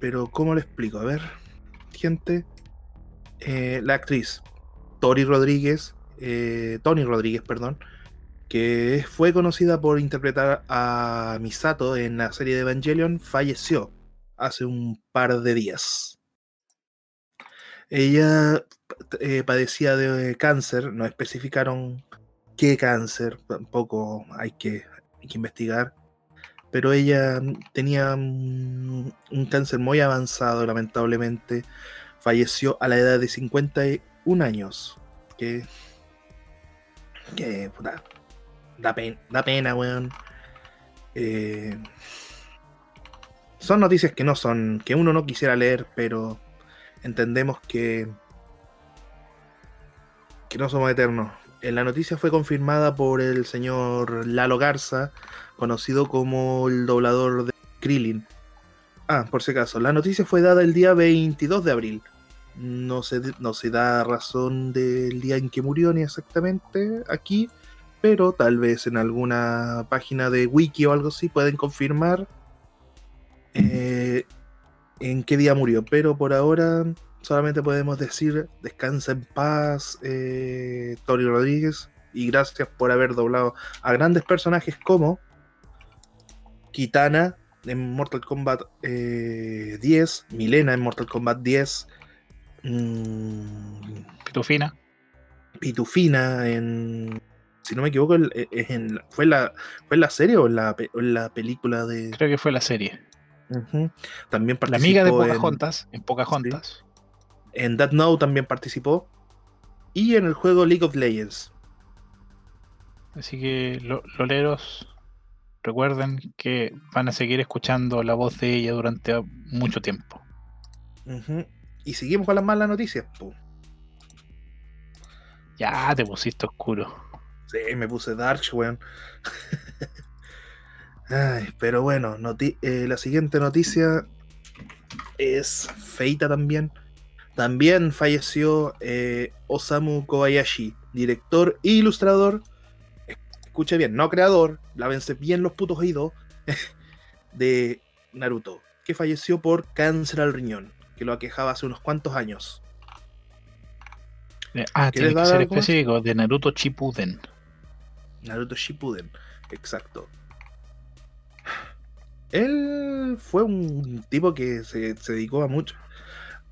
Pero, ¿cómo lo explico? A ver, gente. Eh, la actriz Tori Rodríguez, eh, Tony Rodríguez, perdón, que fue conocida por interpretar a Misato en la serie de Evangelion, falleció hace un par de días. Ella eh, padecía de cáncer, no especificaron qué cáncer, tampoco hay que, investigar, pero ella tenía un cáncer muy avanzado, lamentablemente, falleció a la edad de 51 años, que, que da, pen- da pena, weón. Eh, son noticias que no son, que uno no quisiera leer, pero entendemos que, que no somos eternos. La noticia fue confirmada por el señor Lalo Garza, conocido como el doblador de Krillin. Ah, por si acaso, la noticia fue dada el día 22 de abril. No se, no se da razón del día en que murió ni exactamente aquí, pero tal vez en alguna página de wiki o algo así pueden confirmar eh, en qué día murió. Pero por ahora solamente podemos decir descansa en paz, eh, Tori Rodríguez, y gracias por haber doblado a grandes personajes como Kitana en Mortal Kombat eh, 10, Milena en Mortal Kombat 10, mm, Pitufina. Pitufina en. Si no me equivoco, el- e- es en, ¿fue, en la, ¿fue en la serie o en la, en la película de.? Creo que fue la serie. También La participó amiga de en- Pocahontas. En Pocahontas. En That Now también participó. Y en el juego League of Legends. Así que, lo- loleros, recuerden que van a seguir escuchando la voz de ella durante mucho tiempo. Y seguimos con las malas noticias. Ya te pusiste oscuro. Sí, me puse Dark, weón. Ay, pero bueno, eh, la siguiente noticia es feita también. También falleció eh, Osamu Kobayashi, director e ilustrador. Escuche bien, no creador, lávense bien los putos oídos. de Naruto, que falleció por cáncer al riñón, que lo aquejaba hace unos cuantos años. Eh, Ah, ¿Quieres tiene que ser específico, de Naruto Shippuden. Naruto Shippuden, exacto. Él fue un tipo que se, se dedicó a mucho,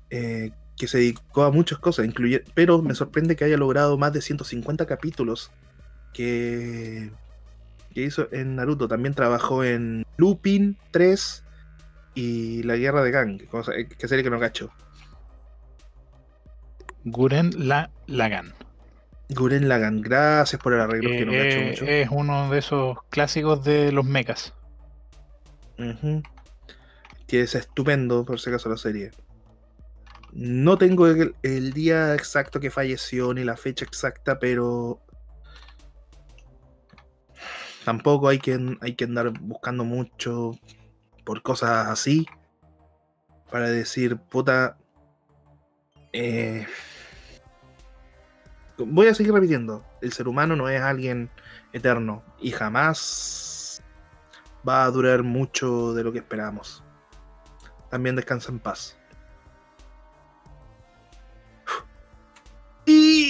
eh, que se dedicó a muchas cosas, incluye, pero me sorprende que haya logrado más de 150 capítulos que, que hizo en Naruto. También trabajó en Lupin 3 y La Guerra de Gang, cosa, eh, que serie que no cacho. Guren La Lagan. Guren Lagan, gracias por el arreglo que no cacho Eh, mucho. es uno de esos clásicos de los mechas. Que es estupendo, por si acaso, la serie. No tengo el, día exacto que falleció ni la fecha exacta, pero tampoco hay que, hay que andar buscando mucho por cosas así para decir, puta. eh, voy a seguir repitiendo: el ser humano no es alguien eterno y jamás va a durar mucho de lo que esperamos. También descansa en paz.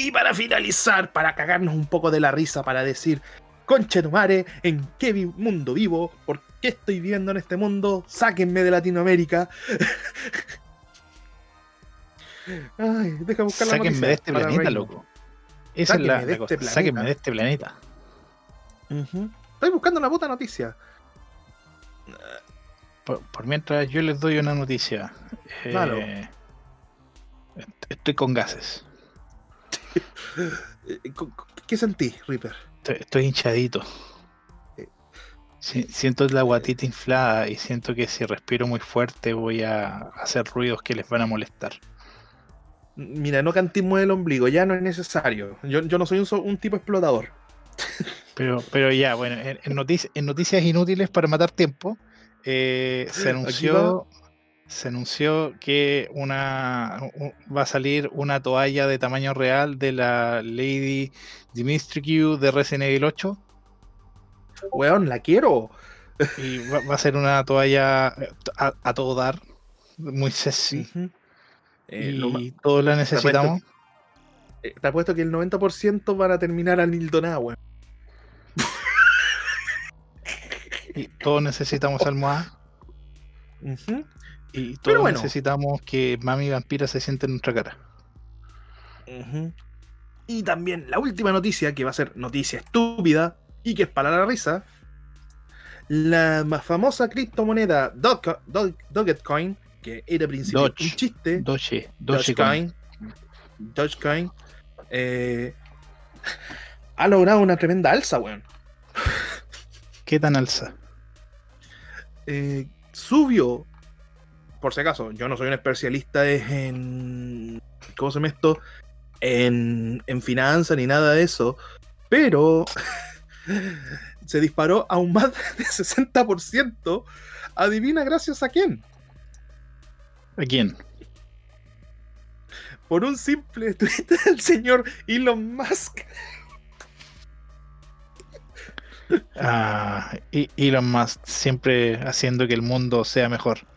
Y para finalizar, para cagarnos un poco de la risa, para decir, conche tu madre, ¿en qué vi- mundo vivo? ¿Por qué estoy viviendo en este mundo? Sáquenme de Latinoamérica. Ay, deja buscar la Sáquenme de este planeta, loco. Esa es la, Sáquenme de la este cosa. Sáquenme de este planeta. Ujú. Estoy buscando la puta noticia. Por, por mientras yo les doy una noticia. Eh, Estoy con gases. Eh, co- ¿Qué sentí, Reaper? Estoy, estoy hinchadito. Eh. Si- siento la guatita inflada y siento que si respiro muy fuerte voy a hacer ruidos que les van a molestar. Mira, no cantemos el ombligo, ya no es necesario. Yo, yo no soy un, tipo explotador. Pero, pero ya, bueno, en, en notici- en noticias inútiles para matar tiempo, eh, se Aquí anunció, se anunció que una va a salir una toalla de tamaño real de la Lady Dimitrescu de Resident Evil 8 Weón, la quiero. y va, va a ser una toalla eh, a, a todo dar, muy sexy. Eh, y todos la necesitamos. eh, te apuesto que el 90% van a terminar al Nildona, weón. Y todos necesitamos almohadas Ujú. Y Pero bueno. necesitamos que Mami Vampira se siente en nuestra cara. Y también la última noticia, que va a ser noticia estúpida y que es para la risa. La más famosa criptomoneda Doge- Doge- Dogecoin, que era Doge. un chiste. Doge, Dogecoin. Dogecoin. Dogecoin. eh, ha logrado una tremenda alza, weón. ¿Qué tan alza? Eh, subió por si acaso, yo no soy un especialista en. ¿Cómo se llama esto? En, en finanzas ni nada de eso. Pero se disparó a un más de 60%. Adivina gracias a quién. ¿A quién? Por un simple tweet del señor Elon Musk. Ah, Elon Musk siempre haciendo que el mundo sea mejor.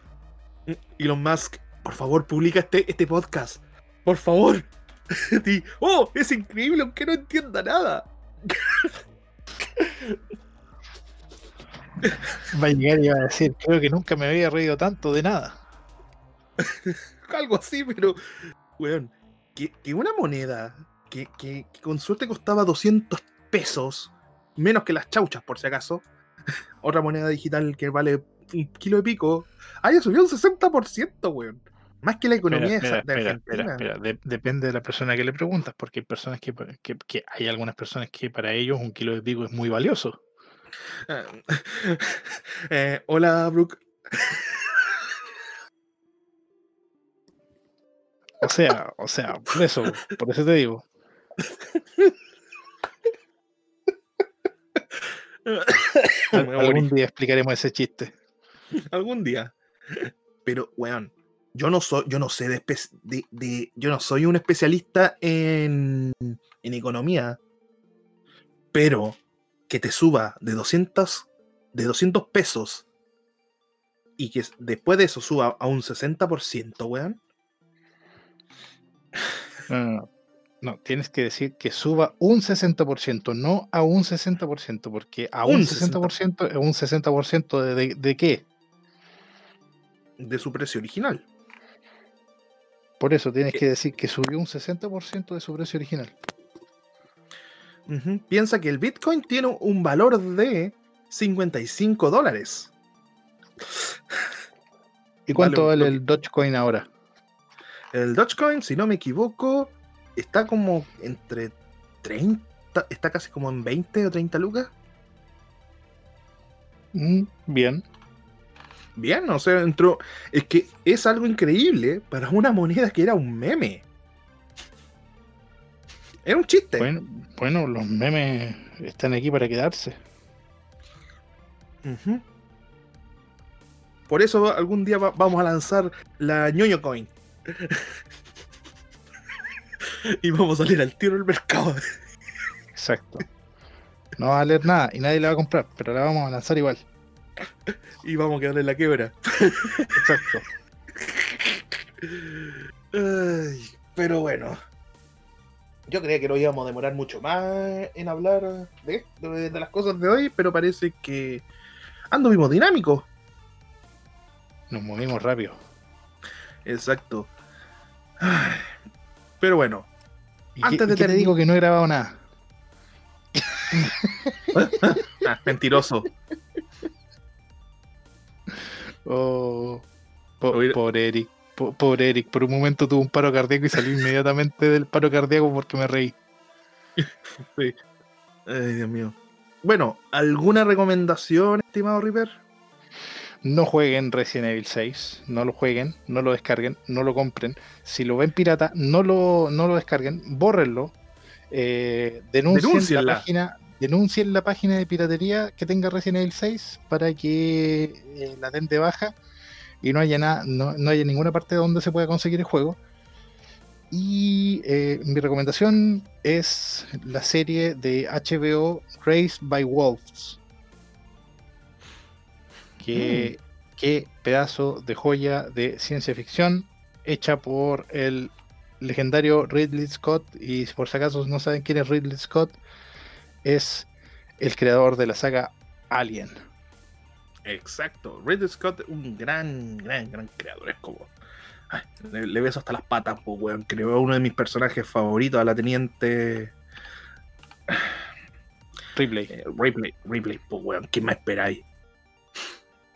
Elon Musk, por favor, publica este, este podcast. Por favor. Di, oh, es increíble, aunque no entienda nada. Va a llegar y va a decir, creo que nunca me había reído tanto de nada. Algo así, pero. Weón, que, que una moneda que, que- que con suerte costaba 200 pesos, menos que las chauchas, por si acaso. Otra moneda digital que vale un kilo de pico, haya subido un 60%, weón. Más que la economía de- Argentina. De- depende de la persona que le preguntas, porque hay personas que, que- que hay algunas personas que para ellos un kilo de pico es muy valioso. Eh, hola, Brooke. O sea, o sea, por eso, por eso te digo. Algún día explicaremos ese chiste. Algún día. Pero, weón, yo no soy, yo no sé de, de- de- yo no soy un especialista en, en economía. Pero que te suba de 200, de 200 pesos y que después de eso suba a un 60%, weón. No, no, no. No, tienes que decir que suba un 60%, no a un 60%, porque a un, Un 60% es un 60% de, de, de qué? De su precio original. Por eso tienes ¿Qué? que decir que subió un 60% de su precio original. Piensa que el Bitcoin tiene un valor de 55 dólares. ¿Y cuánto Vale, el Dogecoin ahora? El Dogecoin, si no me equivoco, está como entre 30, está casi como en 20 o 30 lucas. Mm, bien. Bien, o sea, entró. Es que es algo increíble para una moneda que era un meme. Era un chiste. Bueno, bueno, los memes están aquí para quedarse. Por eso algún día va- vamos a lanzar la ñoño coin. y vamos a salir al tiro del mercado. Exacto. No va a valer nada y nadie la va a comprar, pero la vamos a lanzar igual. y vamos a quedar en la quiebra. Exacto. Ay, pero bueno. Yo creía que no íbamos a demorar mucho más en hablar de, de- de las cosas de hoy, pero parece que anduvimos dinámicos. Nos movimos rápido. Exacto. Ay, Pero bueno, ¿Y qué, Antes de qué te digo que no he grabado nada? ah, mentiroso. Oh, po- pobre Eric. po- pobre Eric. Por un momento tuvo un paro cardíaco y salí inmediatamente del paro cardíaco porque me reí. Ay, Dios mío. Bueno, ¿alguna recomendación, estimado River? No jueguen Resident Evil 6, no lo jueguen, no lo descarguen, no lo compren. Si lo ven pirata, no lo, no lo descarguen, bórrenlo. Eh, denuncien la página, denuncien la página de piratería que tenga Resident Evil 6 para que eh, la den de baja y no haya nada, no, no haya ninguna parte donde se pueda conseguir el juego. Y eh, mi recomendación es la serie de HBO Raised by Wolves. Que, Qué pedazo de joya de ciencia ficción hecha por el legendario Ridley Scott. Y por si acaso no saben quién es Ridley Scott, es el creador de la saga Alien. Exacto. Ridley Scott, un gran, gran, gran creador. Es como. ay, le, le beso hasta las patas, pues, weón. Creó uno de mis personajes favoritos, a la teniente. Ripley. eh, Ripley, Ripley, pues, weón. ¿Qué más esperáis?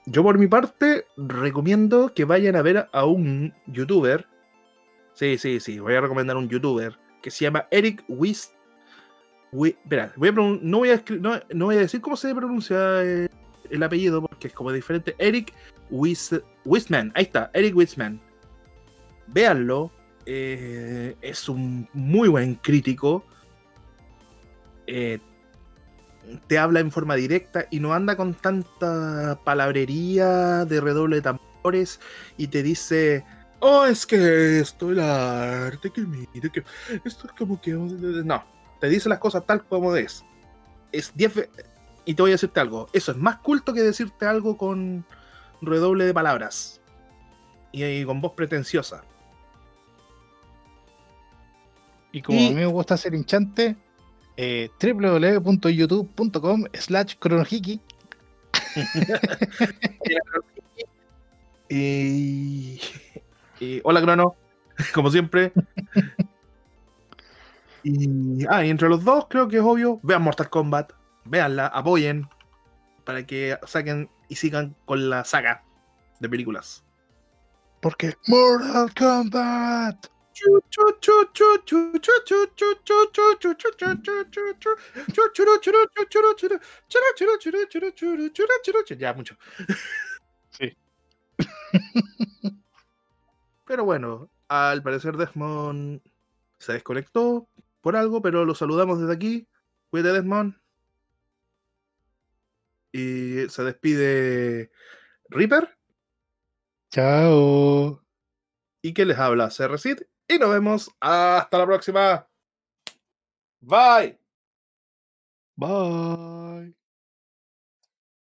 Yo, por mi parte, recomiendo que vayan a ver a un youtuber. Sí, sí, sí. Voy a recomendar un youtuber que se llama Eric Wist. No, voy a no, voy a decir cómo se pronuncia eh, el apellido porque es como diferente. Eric Wis- Wisman, ahí está, Eric Wisman. Véanlo, eh, es un muy buen crítico. Eh, te habla en forma directa y no anda con tanta palabrería de redoble tambores y te dice, oh, es que esto, el arte, que mire, que esto es como que... No, te dice las cosas tal como es. Es 10 ve- Y te voy a decirte algo, eso es más culto que decirte algo con redoble de palabras y, y con voz pretenciosa. Y como Y- a mí me gusta hacer hinchante, eh, www.youtube.com slash cronohiki. Y, y- hola, Crono, como siempre. y, ah, y entre los dos, creo que es obvio. Vean Mortal Kombat, véanla, apoyen para que saquen y sigan con la saga de películas. Porque Mortal Kombat. Ya, mucho. Sí. Pero bueno, al parecer Desmond se desconectó por algo, pero lo saludamos desde aquí. Cuídate, Desmond. Y se despide Reaper. Chao. ¿Y que les habla? CRCid. Y nos vemos hasta la próxima. Bye. Bye.